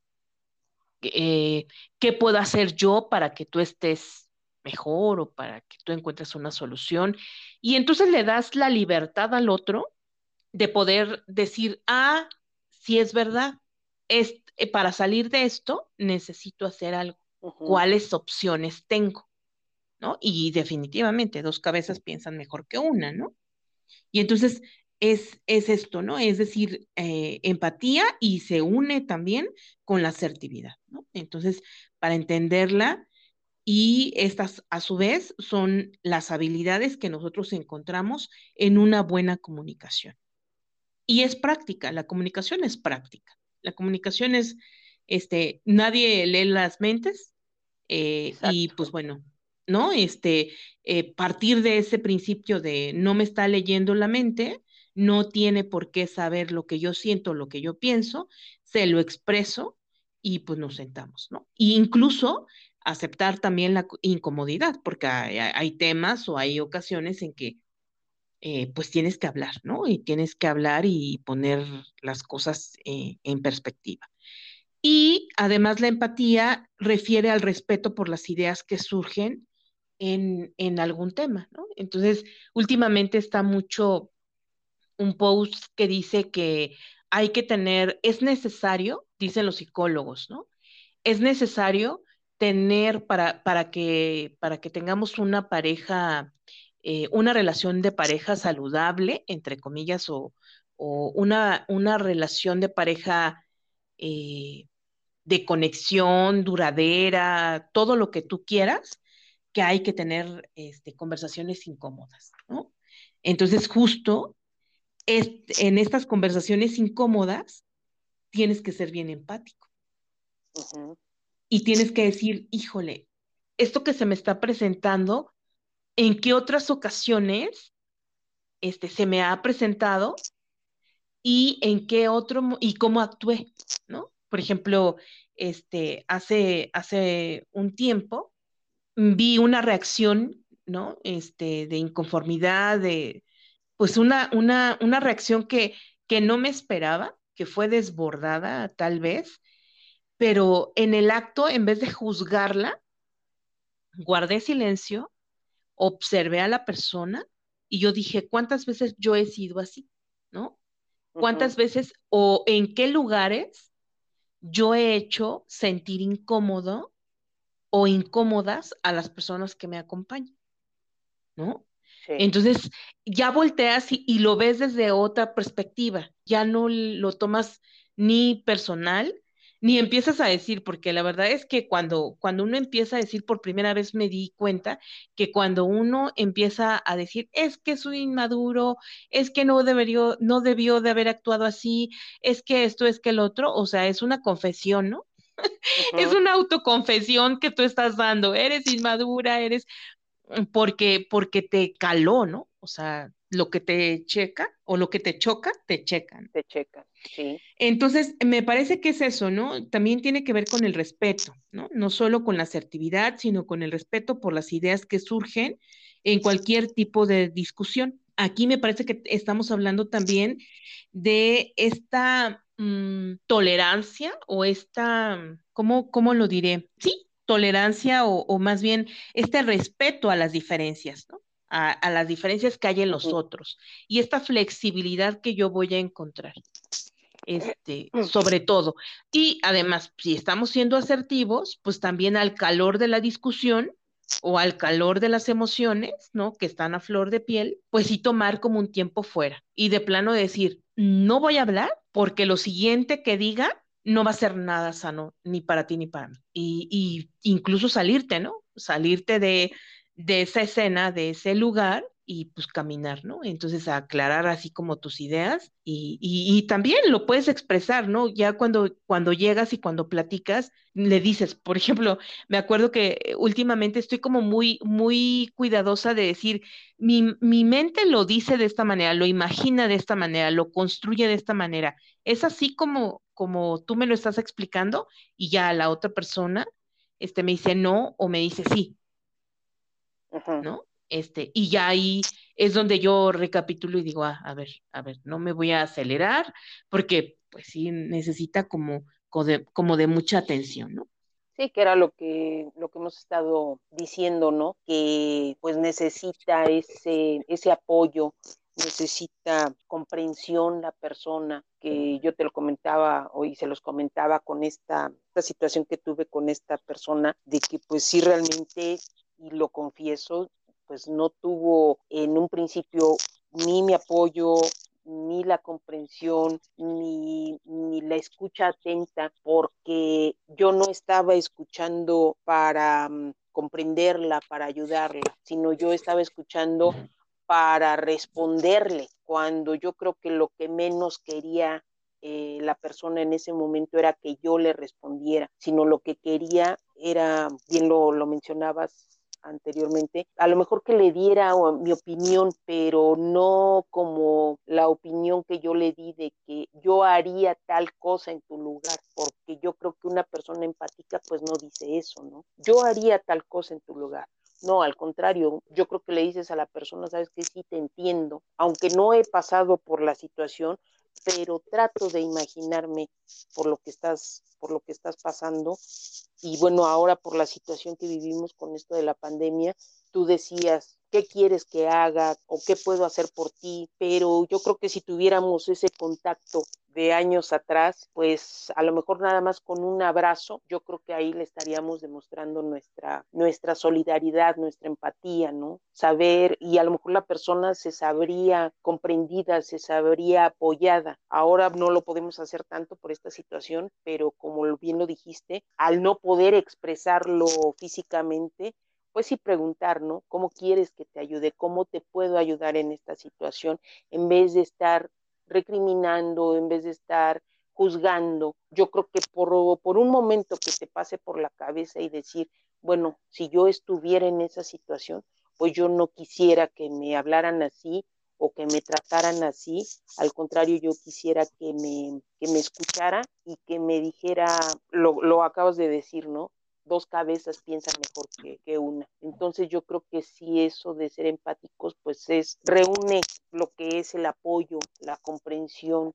A: ¿Qué puedo hacer yo para que tú estés mejor o para que tú encuentres una solución. Y entonces le das la libertad al otro de poder decir, ah, si es verdad, es, para salir de esto necesito hacer algo. Uh -huh. ¿Cuáles opciones tengo? ¿No? Y definitivamente dos cabezas piensan mejor que una, ¿no? Y entonces es, es esto, ¿no? Es decir, eh, empatía y se une también con la asertividad, ¿no? Entonces, para entenderla, y estas a su vez son las habilidades que nosotros encontramos en una buena comunicación. Y es práctica, la comunicación es práctica. La comunicación es, este, nadie lee las mentes eh, y pues bueno, ¿no? Este, eh, partir de ese principio de no me está leyendo la mente, no tiene por qué saber lo que yo siento, lo que yo pienso, se lo expreso y pues nos sentamos, ¿no? E incluso aceptar también la incomodidad, porque hay, temas o hay ocasiones en que eh, pues tienes que hablar, ¿no? Y tienes que hablar y poner las cosas eh, en perspectiva. Y además la empatía refiere al respeto por las ideas que surgen en, en algún tema, ¿no? Entonces, últimamente está mucho un post que dice que hay que tener, es necesario, dicen los psicólogos, ¿no? Es necesario tener para, para, que, para que tengamos una pareja, eh, una relación de pareja saludable, entre comillas, o, una, una, relación de pareja eh, de conexión duradera, todo lo que tú quieras, que hay que tener este, conversaciones incómodas, ¿no? Entonces, justo en estas conversaciones incómodas, tienes que ser bien empático. Y tienes que decir, híjole, esto que se me está presentando, ¿en qué otras ocasiones este, se me ha presentado? Y en qué otro, y cómo actué, ¿no? Por ejemplo, este, hace, hace un tiempo vi una reacción, ¿no? Este, de inconformidad, de, pues una, una, una reacción que, que no me esperaba, que fue desbordada tal vez, pero en el acto, en vez de juzgarla, guardé silencio, observé a la persona y yo dije, ¿cuántas veces yo he sido así? ¿No? ¿Cuántas veces o en qué lugares yo he hecho sentir incómodo o incómodas a las personas que me acompañan? ¿No? Entonces, ya volteas y, lo ves desde otra perspectiva, ya no lo tomas ni personal, ni empiezas a decir, porque la verdad es que cuando, cuando uno empieza a decir, por primera vez me di cuenta que cuando uno empieza a decir, es que soy inmaduro, es que no debería, no debió de haber actuado así, es que esto, es que el otro, o sea, es una confesión, ¿no? Es una autoconfesión que tú estás dando, eres inmadura, eres, porque, porque te caló, ¿no? O sea, lo que te checa o lo que te choca, te checan.
B: Te checan, sí.
A: Entonces, me parece que es eso, ¿no? También tiene que ver con el respeto, ¿no? No solo con la asertividad, sino con el respeto por las ideas que surgen en cualquier tipo de discusión. Aquí me parece que estamos hablando también de esta mm, tolerancia o esta, ¿cómo, ¿cómo lo diré? Sí, tolerancia o, más bien este respeto a las diferencias, ¿no? A, las diferencias que hay en los otros y esta flexibilidad que yo voy a encontrar, este, sobre todo. Y además, si estamos siendo asertivos, pues también al calor de la discusión o al calor de las emociones, ¿no? Que están a flor de piel, pues sí tomar como un tiempo fuera y de plano decir, no voy a hablar porque lo siguiente que diga no va a ser nada sano ni para ti ni para mí. Y, incluso salirte, ¿no? Salirte de, esa escena, de ese lugar y pues caminar, ¿no? Entonces aclarar así como tus ideas y, y, también lo puedes expresar, ¿no? Ya cuando, cuando llegas y cuando platicas, le dices, por ejemplo, me acuerdo que últimamente estoy como muy, muy cuidadosa de decir, mi, mi mente lo dice de esta manera, lo imagina de esta manera, lo construye de esta manera. Es así como, como tú me lo estás explicando y ya la otra persona este, me dice no o me dice sí. ¿No? Este, y ya ahí es donde yo recapitulo y digo, ah, a ver, a ver, no me voy a acelerar porque pues sí necesita como, de mucha atención, ¿no?
B: Sí, que era lo que, lo que hemos estado diciendo, ¿no? Que pues necesita ese, ese apoyo, necesita comprensión la persona, que yo te lo comentaba hoy, se los comentaba con esta, esta situación que tuve con esta persona, de que pues sí realmente, y lo confieso, pues no tuvo en un principio ni mi apoyo, ni la comprensión, ni, ni, la escucha atenta, porque yo no estaba escuchando para mm, comprender comprenderla, para ayudarla, sino yo estaba escuchando para responderle, cuando yo creo que lo que menos quería eh, la persona en ese momento era que yo le respondiera, sino lo que quería era, bien lo, lo mencionabas anteriormente, a lo mejor que le diera mi opinión, pero no como la opinión que yo le di de que yo haría tal cosa en tu lugar, porque yo creo que una persona empática pues no dice eso, ¿no? Yo haría tal cosa en tu lugar. No, al contrario, yo creo que le dices a la persona, sabes que sí te entiendo, aunque no he pasado por la situación, pero trato de imaginarme por lo que estás, por lo que estás pasando. Y bueno, ahora por la situación que vivimos con esto de la pandemia, tú decías, ¿qué quieres que haga o qué puedo hacer por ti? Pero yo creo que si tuviéramos ese contacto de años atrás, pues a lo mejor nada más con un abrazo, yo creo que ahí le estaríamos demostrando nuestra, nuestra solidaridad, nuestra empatía, ¿no? Saber, y a lo mejor la persona se sabría comprendida, se sabría apoyada. Ahora no lo podemos hacer tanto por esta situación, pero como bien lo dijiste, al no poder expresarlo físicamente, pues sí preguntar, ¿no? ¿Cómo quieres que te ayude? ¿Cómo te puedo ayudar en esta situación? En vez de estar recriminando, en vez de estar juzgando. Yo creo que por, por un momento que te pase por la cabeza y decir, bueno, si yo estuviera en esa situación, pues yo no quisiera que me hablaran así o que me trataran así, al contrario, yo quisiera que me, que me escuchara y que me dijera, lo, lo acabas de decir, ¿no? Dos cabezas piensan mejor que, una. Entonces yo creo que sí eso de ser empáticos, pues es, reúne lo que es el apoyo, la comprensión,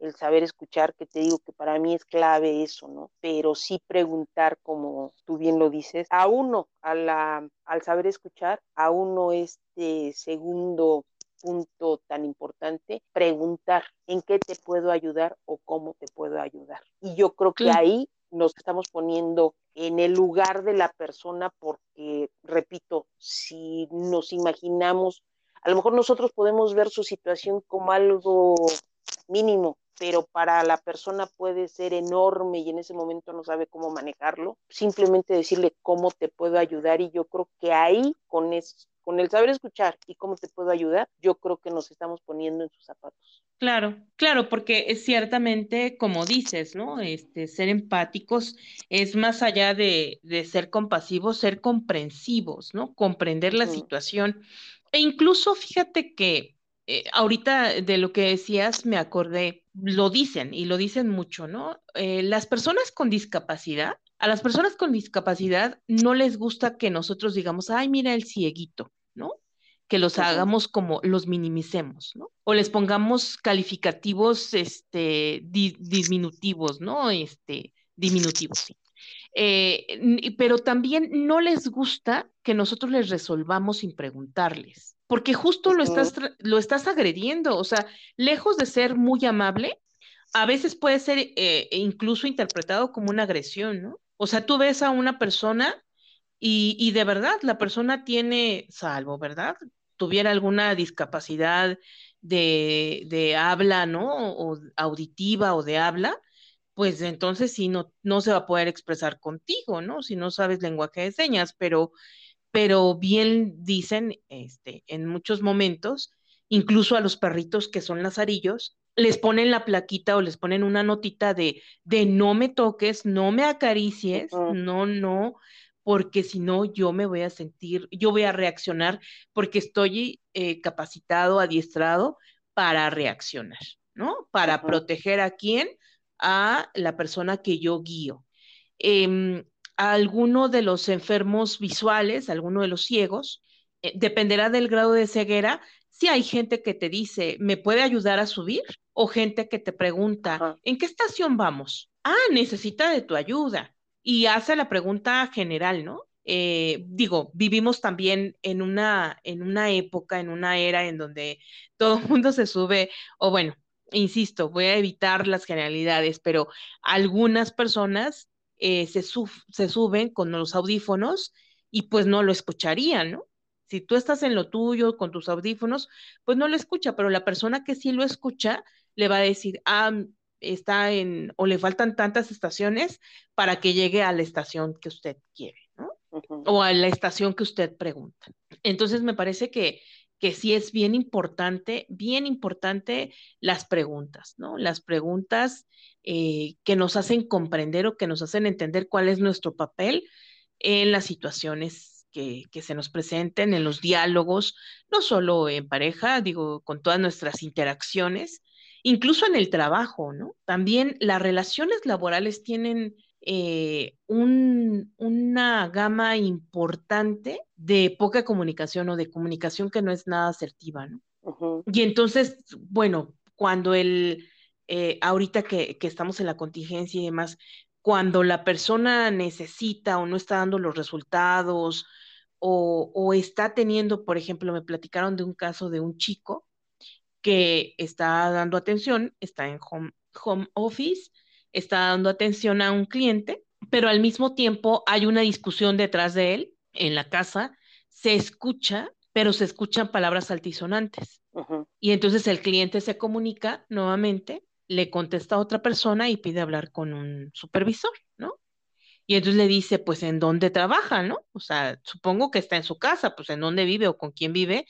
B: el saber escuchar, que te digo que para mí es clave eso, ¿no? Pero sí preguntar, como tú bien lo dices, a uno, a la, al saber escuchar, a uno este segundo punto tan importante, preguntar en qué te puedo ayudar o cómo te puedo ayudar. Y yo creo que ahí nos estamos poniendo en el lugar de la persona porque, repito, si nos imaginamos, a lo mejor nosotros podemos ver su situación como algo mínimo, pero para la persona puede ser enorme y en ese momento no sabe cómo manejarlo, simplemente decirle cómo te puedo ayudar y yo creo que ahí con, con el saber escuchar y cómo te puedo ayudar, yo creo que nos estamos poniendo en sus zapatos.
A: Claro, claro, porque es ciertamente, como dices, ¿no? Este, ser empáticos es más allá de, de ser compasivos, ser comprensivos, ¿no? Comprender la situación. E incluso fíjate que eh, ahorita de lo que decías me acordé, lo dicen y lo dicen mucho, ¿no? Eh, las personas con discapacidad, a las personas con discapacidad no les gusta que nosotros digamos, ay, mira el cieguito. Que los hagamos como los minimicemos, ¿no? O les pongamos calificativos este, disminutivos, ¿no? Este, diminutivos, sí. Eh, pero también no les gusta que nosotros les resolvamos sin preguntarles, porque justo lo estás, lo estás agrediendo, o sea, lejos de ser muy amable, a veces puede ser eh, incluso interpretado como una agresión, ¿no? O sea, tú ves a una persona y, y, de verdad la persona tiene, salvo, ¿verdad? Tuviera alguna discapacidad de, de habla, ¿no? O auditiva o de habla, pues entonces sí no, no se va a poder expresar contigo, ¿no? Si no sabes lenguaje de señas, pero, pero bien dicen, este, en muchos momentos, incluso a los perritos que son lazarillos, les ponen la plaquita o les ponen una notita de, de no me toques, no me acaricies, no, no, porque si no yo me voy a sentir, yo voy a reaccionar porque estoy eh, capacitado, adiestrado para reaccionar, ¿no? Para proteger a quién, a la persona que yo guío. Eh, a alguno de los enfermos visuales, alguno de los ciegos, eh, dependerá del grado de ceguera, si hay gente que te dice, ¿me puede ayudar a subir? O gente que te pregunta, ¿en qué estación vamos? Ah, necesita de tu ayuda y hace la pregunta general, ¿no? Eh, digo, vivimos también en una, en una época, en una era en donde todo el mundo se sube, o bueno, insisto, voy a evitar las generalidades, pero algunas personas eh, se, se suben con los audífonos y pues no lo escucharían, ¿no? Si tú estás en lo tuyo con tus audífonos, pues no lo escucha, pero la persona que sí lo escucha le va a decir, ah, está en, o le faltan tantas estaciones para que llegue a la estación que usted quiere, ¿no? o a la estación que usted pregunta. Entonces me parece que, que sí es bien importante, bien importante las preguntas, ¿no? Las preguntas eh, que nos hacen comprender o que nos hacen entender cuál es nuestro papel en las situaciones que, que, se nos presenten, en los diálogos, no solo en pareja, digo, con todas nuestras interacciones, incluso en el trabajo, ¿no? También las relaciones laborales tienen eh, un, una gama importante de poca comunicación o de comunicación que no es nada asertiva, ¿no? Y entonces, bueno, cuando el, eh, ahorita que, que, estamos en la contingencia y demás, cuando la persona necesita o no está dando los resultados o, o está teniendo, por ejemplo, me platicaron de un caso de un chico que está dando atención, está en home, home office, está dando atención a un cliente, pero al mismo tiempo hay una discusión detrás de él en la casa, se escucha, pero se escuchan palabras altisonantes. Y entonces el cliente se comunica nuevamente, le contesta a otra persona y pide hablar con un supervisor, ¿no? Y entonces le dice, pues, ¿en dónde trabaja, no? O sea, supongo que está en su casa, pues, ¿en dónde vive o con quién vive?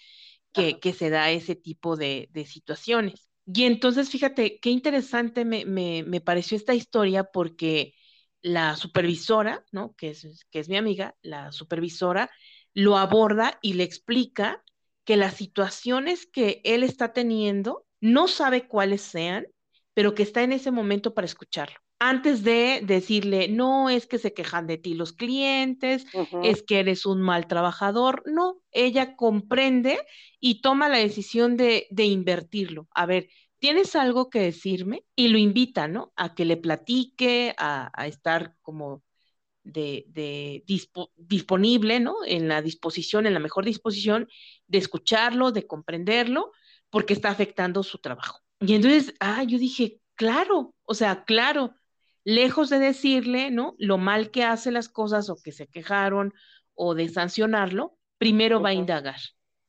A: Que, que se da ese tipo de, de situaciones. Y entonces, fíjate, qué interesante me, me, me, pareció esta historia porque la supervisora, ¿no? Que es, que es mi amiga, la supervisora, lo aborda y le explica que las situaciones que él está teniendo no sabe cuáles sean, pero que está en ese momento para escucharlo. Antes de decirle, no es que se quejan de ti los clientes, uh -huh. es que eres un mal trabajador, no, ella comprende y toma la decisión de, de invertirlo. A ver, ¿tienes algo que decirme? Y lo invita, ¿no? A que le platique, a, a estar como de, de dispo, disponible, ¿no? En la disposición, en la mejor disposición de escucharlo, de comprenderlo, porque está afectando su trabajo. Y entonces, ah, yo dije, claro, o sea, claro, lejos de decirle, ¿no? Lo mal que hace las cosas o que se quejaron o de sancionarlo, primero uh -huh. va a indagar,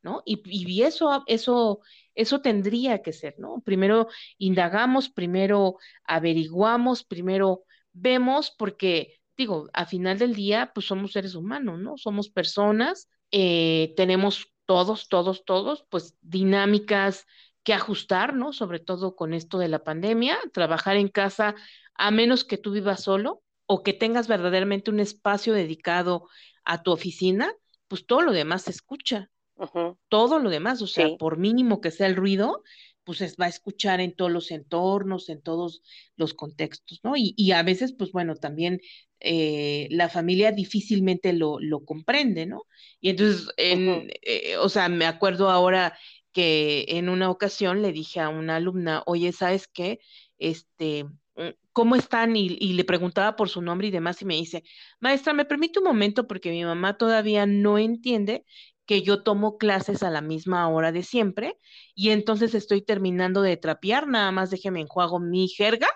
A: ¿no? Y, y, eso, eso, eso tendría que ser, ¿no? Primero indagamos, primero averiguamos, primero vemos, porque, digo, a final del día, pues somos seres humanos, ¿no? Somos personas, eh, tenemos todos, todos, todos, pues dinámicas que ajustar, ¿no? Sobre todo con esto de la pandemia, trabajar en casa a menos que tú vivas solo o que tengas verdaderamente un espacio dedicado a tu oficina, pues todo lo demás se escucha. Uh -huh. Todo lo demás, o sea, sí. por mínimo que sea el ruido, pues es, va a escuchar en todos los entornos, en todos los contextos, ¿no? Y, y a veces, pues bueno, también eh, la familia difícilmente lo, lo, comprende, ¿no? Y entonces, en, uh -huh. eh, o sea, me acuerdo ahora que en una ocasión le dije a una alumna, oye, ¿sabes qué? Este, ¿cómo están? Y, y, le preguntaba por su nombre y demás, y me dice, maestra, ¿me permite un momento? Porque mi mamá todavía no entiende que yo tomo clases a la misma hora de siempre, y entonces estoy terminando de trapear, nada más déjeme enjuago mi jerga,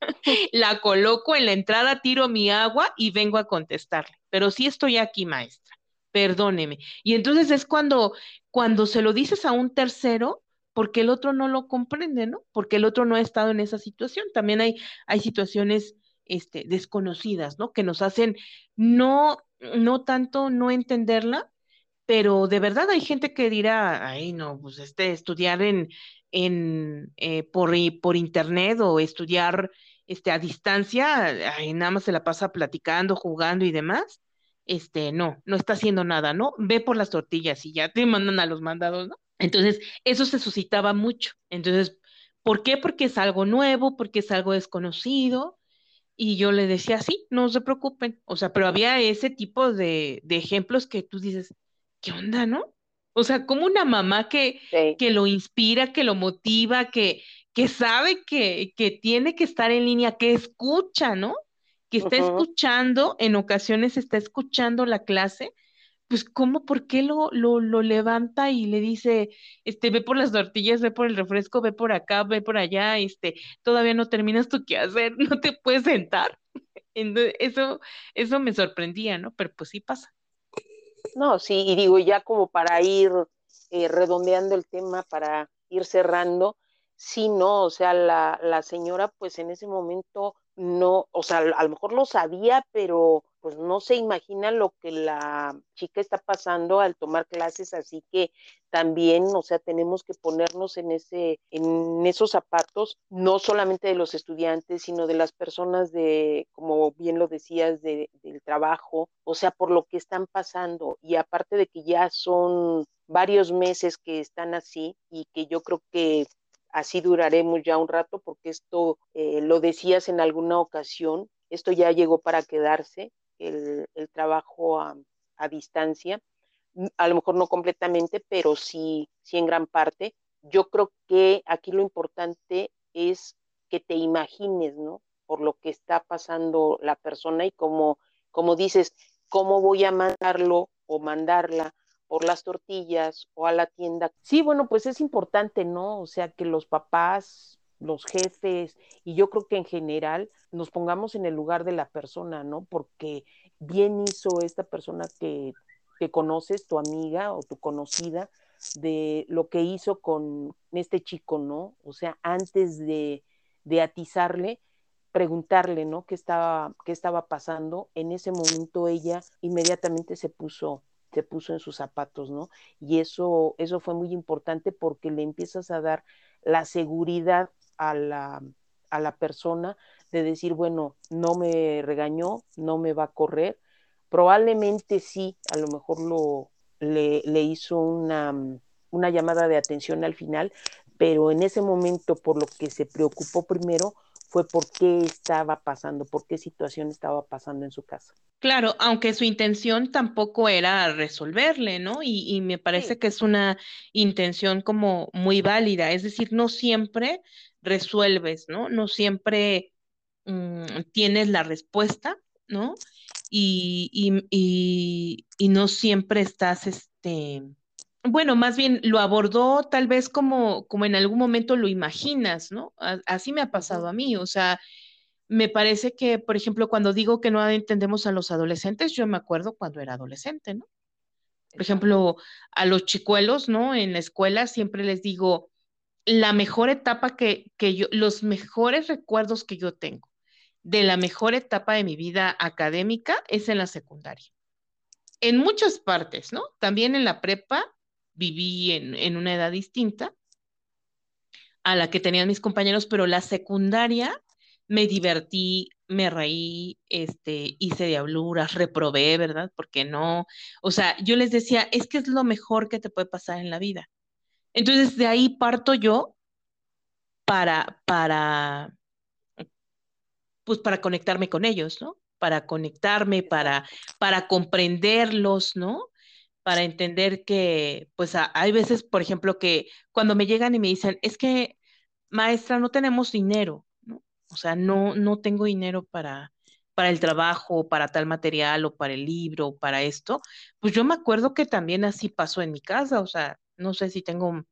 A: la coloco en la entrada, tiro mi agua y vengo a contestarle. Pero sí estoy aquí, maestra, perdóneme. Y entonces es cuando, cuando se lo dices a un tercero, porque el otro no lo comprende, ¿no? Porque el otro no ha estado en esa situación. También hay, hay situaciones este, desconocidas, ¿no? Que nos hacen no, no tanto no entenderla, pero de verdad hay gente que dirá, ay, no, pues este, estudiar en, en eh, por, por internet o estudiar este, a distancia, ay, nada más se la pasa platicando, jugando y demás. Este, no, no está haciendo nada, ¿no? Ve por las tortillas y ya te mandan a los mandados, ¿no? Entonces, eso se suscitaba mucho. Entonces, ¿por qué? Porque es algo nuevo, porque es algo desconocido. Y yo le decía, sí, no se preocupen. O sea, pero había ese tipo de, de ejemplos que tú dices, ¿qué onda, no? O sea, como una mamá que, sí. que lo inspira, que lo motiva, que, que sabe que, que tiene que estar en línea, que escucha, ¿no? Que está uh -huh. escuchando, en ocasiones está escuchando la clase, pues cómo, por qué lo, lo, lo, levanta y le dice, este, ve por las tortillas, ve por el refresco, ve por acá, ve por allá, este, todavía no terminas tu quehacer, no te puedes sentar. Entonces, eso, eso me sorprendía, ¿no? Pero pues sí pasa.
B: No, sí, y digo, ya como para ir eh, redondeando el tema, para ir cerrando, sí, no, o sea, la, la señora pues en ese momento no, o sea, a lo mejor lo sabía, pero pues no se imagina lo que la chica está pasando al tomar clases, así que también, o sea, tenemos que ponernos en ese, en esos zapatos, no solamente de los estudiantes, sino de las personas de, como bien lo decías, de, del trabajo, o sea, por lo que están pasando. Y aparte de que ya son varios meses que están así y que yo creo que así duraremos ya un rato, porque esto eh, lo decías en alguna ocasión, esto ya llegó para quedarse, el, el trabajo a, a, distancia, a lo mejor no completamente, pero sí, sí en gran parte. Yo creo que aquí lo importante es que te imagines, ¿no? Por lo que está pasando la persona y como dices, ¿cómo voy a mandarlo o mandarla por las tortillas o a la tienda? Sí, bueno, pues es importante, ¿no? O sea, que los papás, los jefes y yo creo que en general nos pongamos en el lugar de la persona, ¿no? Porque bien hizo esta persona que, que conoces, tu amiga o tu conocida, de lo que hizo con este chico, ¿no? O sea, antes de, de atizarle, preguntarle, ¿no? ¿Qué estaba, qué estaba pasando? En ese momento ella inmediatamente se puso, se puso en sus zapatos, ¿no? Y eso, eso fue muy importante porque le empiezas a dar la seguridad a la, a la persona de decir, bueno, no me regañó, no me va a correr. Probablemente sí, a lo mejor lo, le, le hizo una, una llamada de atención al final, pero en ese momento por lo que se preocupó primero fue por qué estaba pasando, por qué situación estaba pasando en su casa.
A: Claro, aunque su intención tampoco era resolverle, ¿no? Y, y me parece sí. que es una intención como muy válida, es decir, no siempre resuelves, ¿no? No siempre mmm, tienes la respuesta, ¿no? Y, y, y, y, no siempre estás, este, bueno, más bien lo abordó tal vez como, como en algún momento lo imaginas, ¿no? Así me ha pasado a mí, o sea, me parece que, por ejemplo, cuando digo que no entendemos a los adolescentes, yo me acuerdo cuando era adolescente, ¿no? Por ejemplo, a los chicuelos, ¿no? En la escuela siempre les digo, la mejor etapa que, que yo, los mejores recuerdos que yo tengo de la mejor etapa de mi vida académica es en la secundaria. En muchas partes, ¿no? También en la prepa viví en, en una edad distinta a la que tenían mis compañeros, pero la secundaria me divertí, me reí, este, hice diabluras, reprobé, ¿verdad? Porque no, o sea, yo les decía, es que es lo mejor que te puede pasar en la vida. Entonces, de ahí parto yo para, para, pues para conectarme con ellos, ¿no? Para conectarme, para, para comprenderlos, ¿no? Para entender que, pues hay veces, por ejemplo, que cuando me llegan y me dicen, es que, maestra, no tenemos dinero. O sea, no, no tengo dinero para, para el trabajo, para tal material o para el libro, para esto, pues yo me acuerdo que también así pasó en mi casa, o sea, no sé si tengo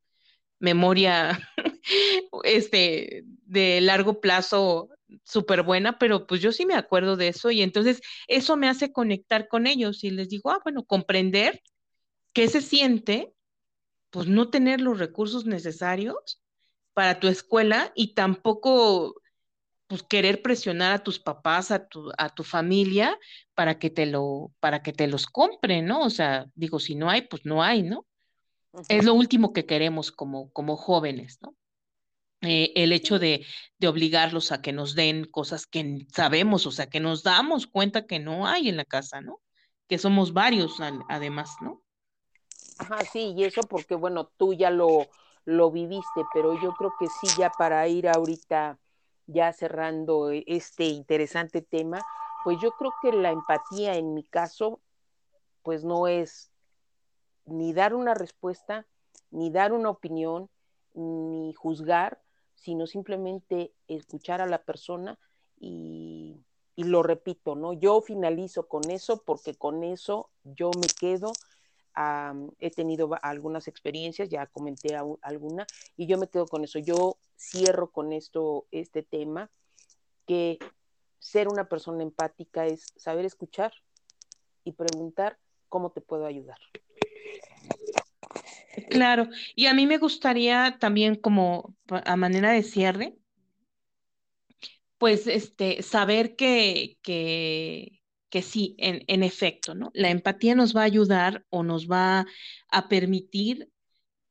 A: memoria este, de largo plazo súper buena, pero pues yo sí me acuerdo de eso y entonces eso me hace conectar con ellos y les digo, ah, bueno, comprender qué se siente, pues no tener los recursos necesarios para tu escuela y tampoco pues querer presionar a tus papás, a tu, a tu familia para que te lo, para que te los compren, ¿no? O sea, digo, si no hay, pues no hay, ¿no? Es lo último que queremos como, como jóvenes, ¿no? Eh, el hecho de, de, obligarlos a que nos den cosas que sabemos, o sea, que nos damos cuenta que no hay en la casa, ¿no? Que somos varios además, ¿no?
B: Ajá, sí, y eso porque, bueno, tú ya lo, lo viviste, pero yo creo que sí, ya para ir ahorita ya cerrando este interesante tema, pues yo creo que la empatía en mi caso, pues no es ni dar una respuesta, ni dar una opinión, ni juzgar, sino simplemente escuchar a la persona y, y, lo repito, ¿no? Yo finalizo con eso porque con eso yo me quedo. He tenido algunas experiencias, ya comenté alguna, y yo me quedo con eso. Yo cierro con esto, este tema, que ser una persona empática es saber escuchar y preguntar cómo te puedo ayudar.
A: Claro, y a mí me gustaría también como a manera de cierre, pues este, saber que, que, que sí, en, en efecto, ¿no? La empatía nos va a ayudar o nos va a permitir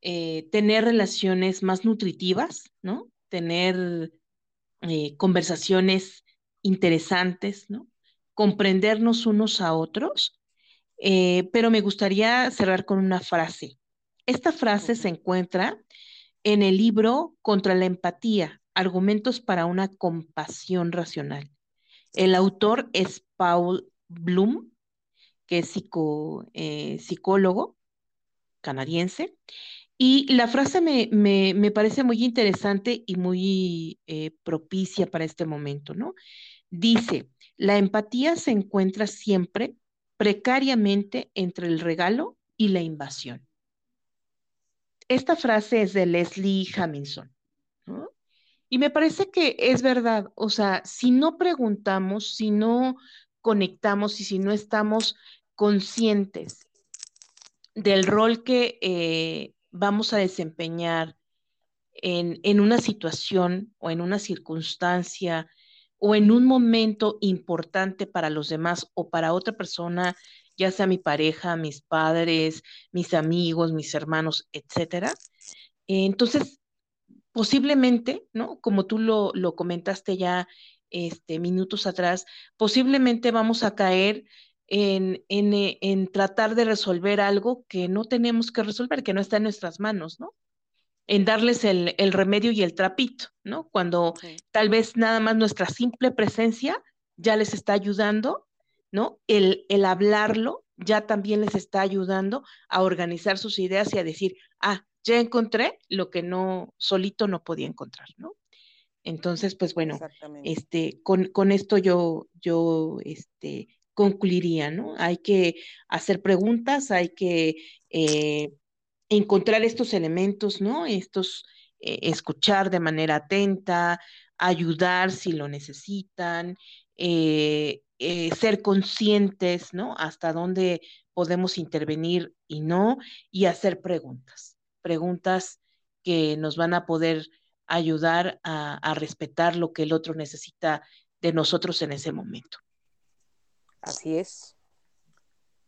A: eh, tener relaciones más nutritivas, ¿no? Tener eh, conversaciones interesantes, ¿no? Comprendernos unos a otros. Eh, pero me gustaría cerrar con una frase. Esta frase se encuentra en el libro Contra la empatía, argumentos para una compasión racional. El autor es Paul Bloom, que es eh, psicólogo canadiense. Y la frase me, parece muy interesante y muy eh, propicia para este momento, ¿no? Dice, la empatía se encuentra siempre precariamente entre el regalo y la invasión. Esta frase es de Leslie Hamilton, ¿no? Y me parece que es verdad, o sea, si no preguntamos, si no conectamos y si no estamos conscientes del rol que eh, vamos a desempeñar en, en, una situación o en una circunstancia o en un momento importante para los demás o para otra persona, ya sea mi pareja, mis padres, mis amigos, mis hermanos, etcétera. Entonces, posiblemente, ¿no? Como tú lo, lo comentaste ya este, minutos atrás, posiblemente vamos a caer en, en, eh, en, tratar de resolver algo que no tenemos que resolver, que no está en nuestras manos, ¿no? En darles el, el remedio y el trapito, ¿no? Cuando tal vez nada más nuestra simple presencia ya les está ayudando, ¿no? El, el hablarlo ya también les está ayudando a organizar sus ideas y a decir, ah, ya encontré lo que no solito no podía encontrar, ¿no? Entonces, pues bueno, este, con, con, esto yo, yo este, concluiría, ¿no? Hay que hacer preguntas, hay que eh, encontrar estos elementos, ¿no? Estos, eh, escuchar de manera atenta, ayudar si lo necesitan, eh, ser conscientes, ¿no? Hasta dónde podemos intervenir y no, y hacer preguntas, preguntas que nos van a poder ayudar a, respetar lo que el otro necesita de nosotros en ese momento.
B: Así es.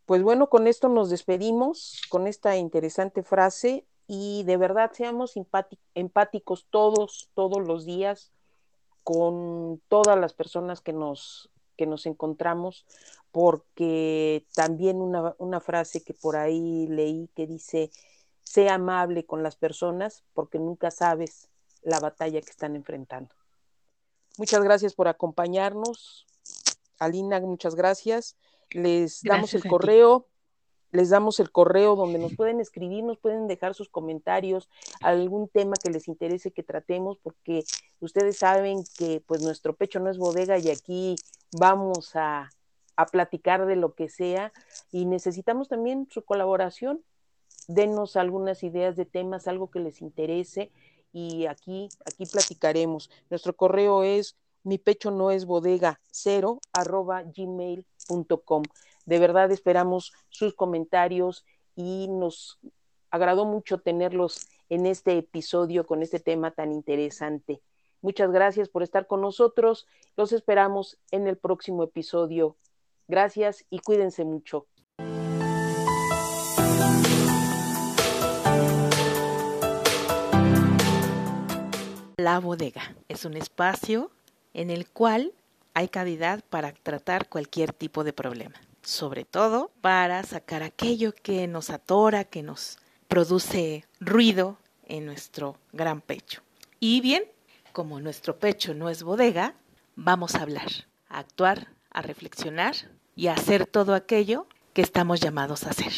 B: Pues bueno, con esto nos despedimos, con esta interesante frase y de verdad seamos empáticos todos, todos los días con todas las personas que nos, que nos encontramos, porque también una, una frase que por ahí leí que dice, sea amable con las personas porque nunca sabes la batalla que están enfrentando. Muchas gracias por acompañarnos. Alina, muchas gracias. Les damos el correo, les damos el correo donde nos pueden escribir, nos pueden dejar sus comentarios, algún tema que les interese que tratemos, porque ustedes saben que pues nuestro pecho no es bodega y aquí vamos a, a platicar de lo que sea y necesitamos también su colaboración. Denos algunas ideas de temas, algo que les interese y aquí, aquí platicaremos. Nuestro correo es mi pecho no es bodega cero arroba gmail.com. De verdad esperamos sus comentarios y nos agradó mucho tenerlos en este episodio con este tema tan interesante. Muchas gracias por estar con nosotros. Los esperamos en el próximo episodio. Gracias y cuídense mucho.
A: La bodega es un espacio en el cual hay cavidad para tratar cualquier tipo de problema, sobre todo para sacar aquello que nos atora, que nos produce ruido en nuestro gran pecho. Y bien, como nuestro pecho no es bodega, vamos a hablar, a actuar, a reflexionar y a hacer todo aquello que estamos llamados a hacer.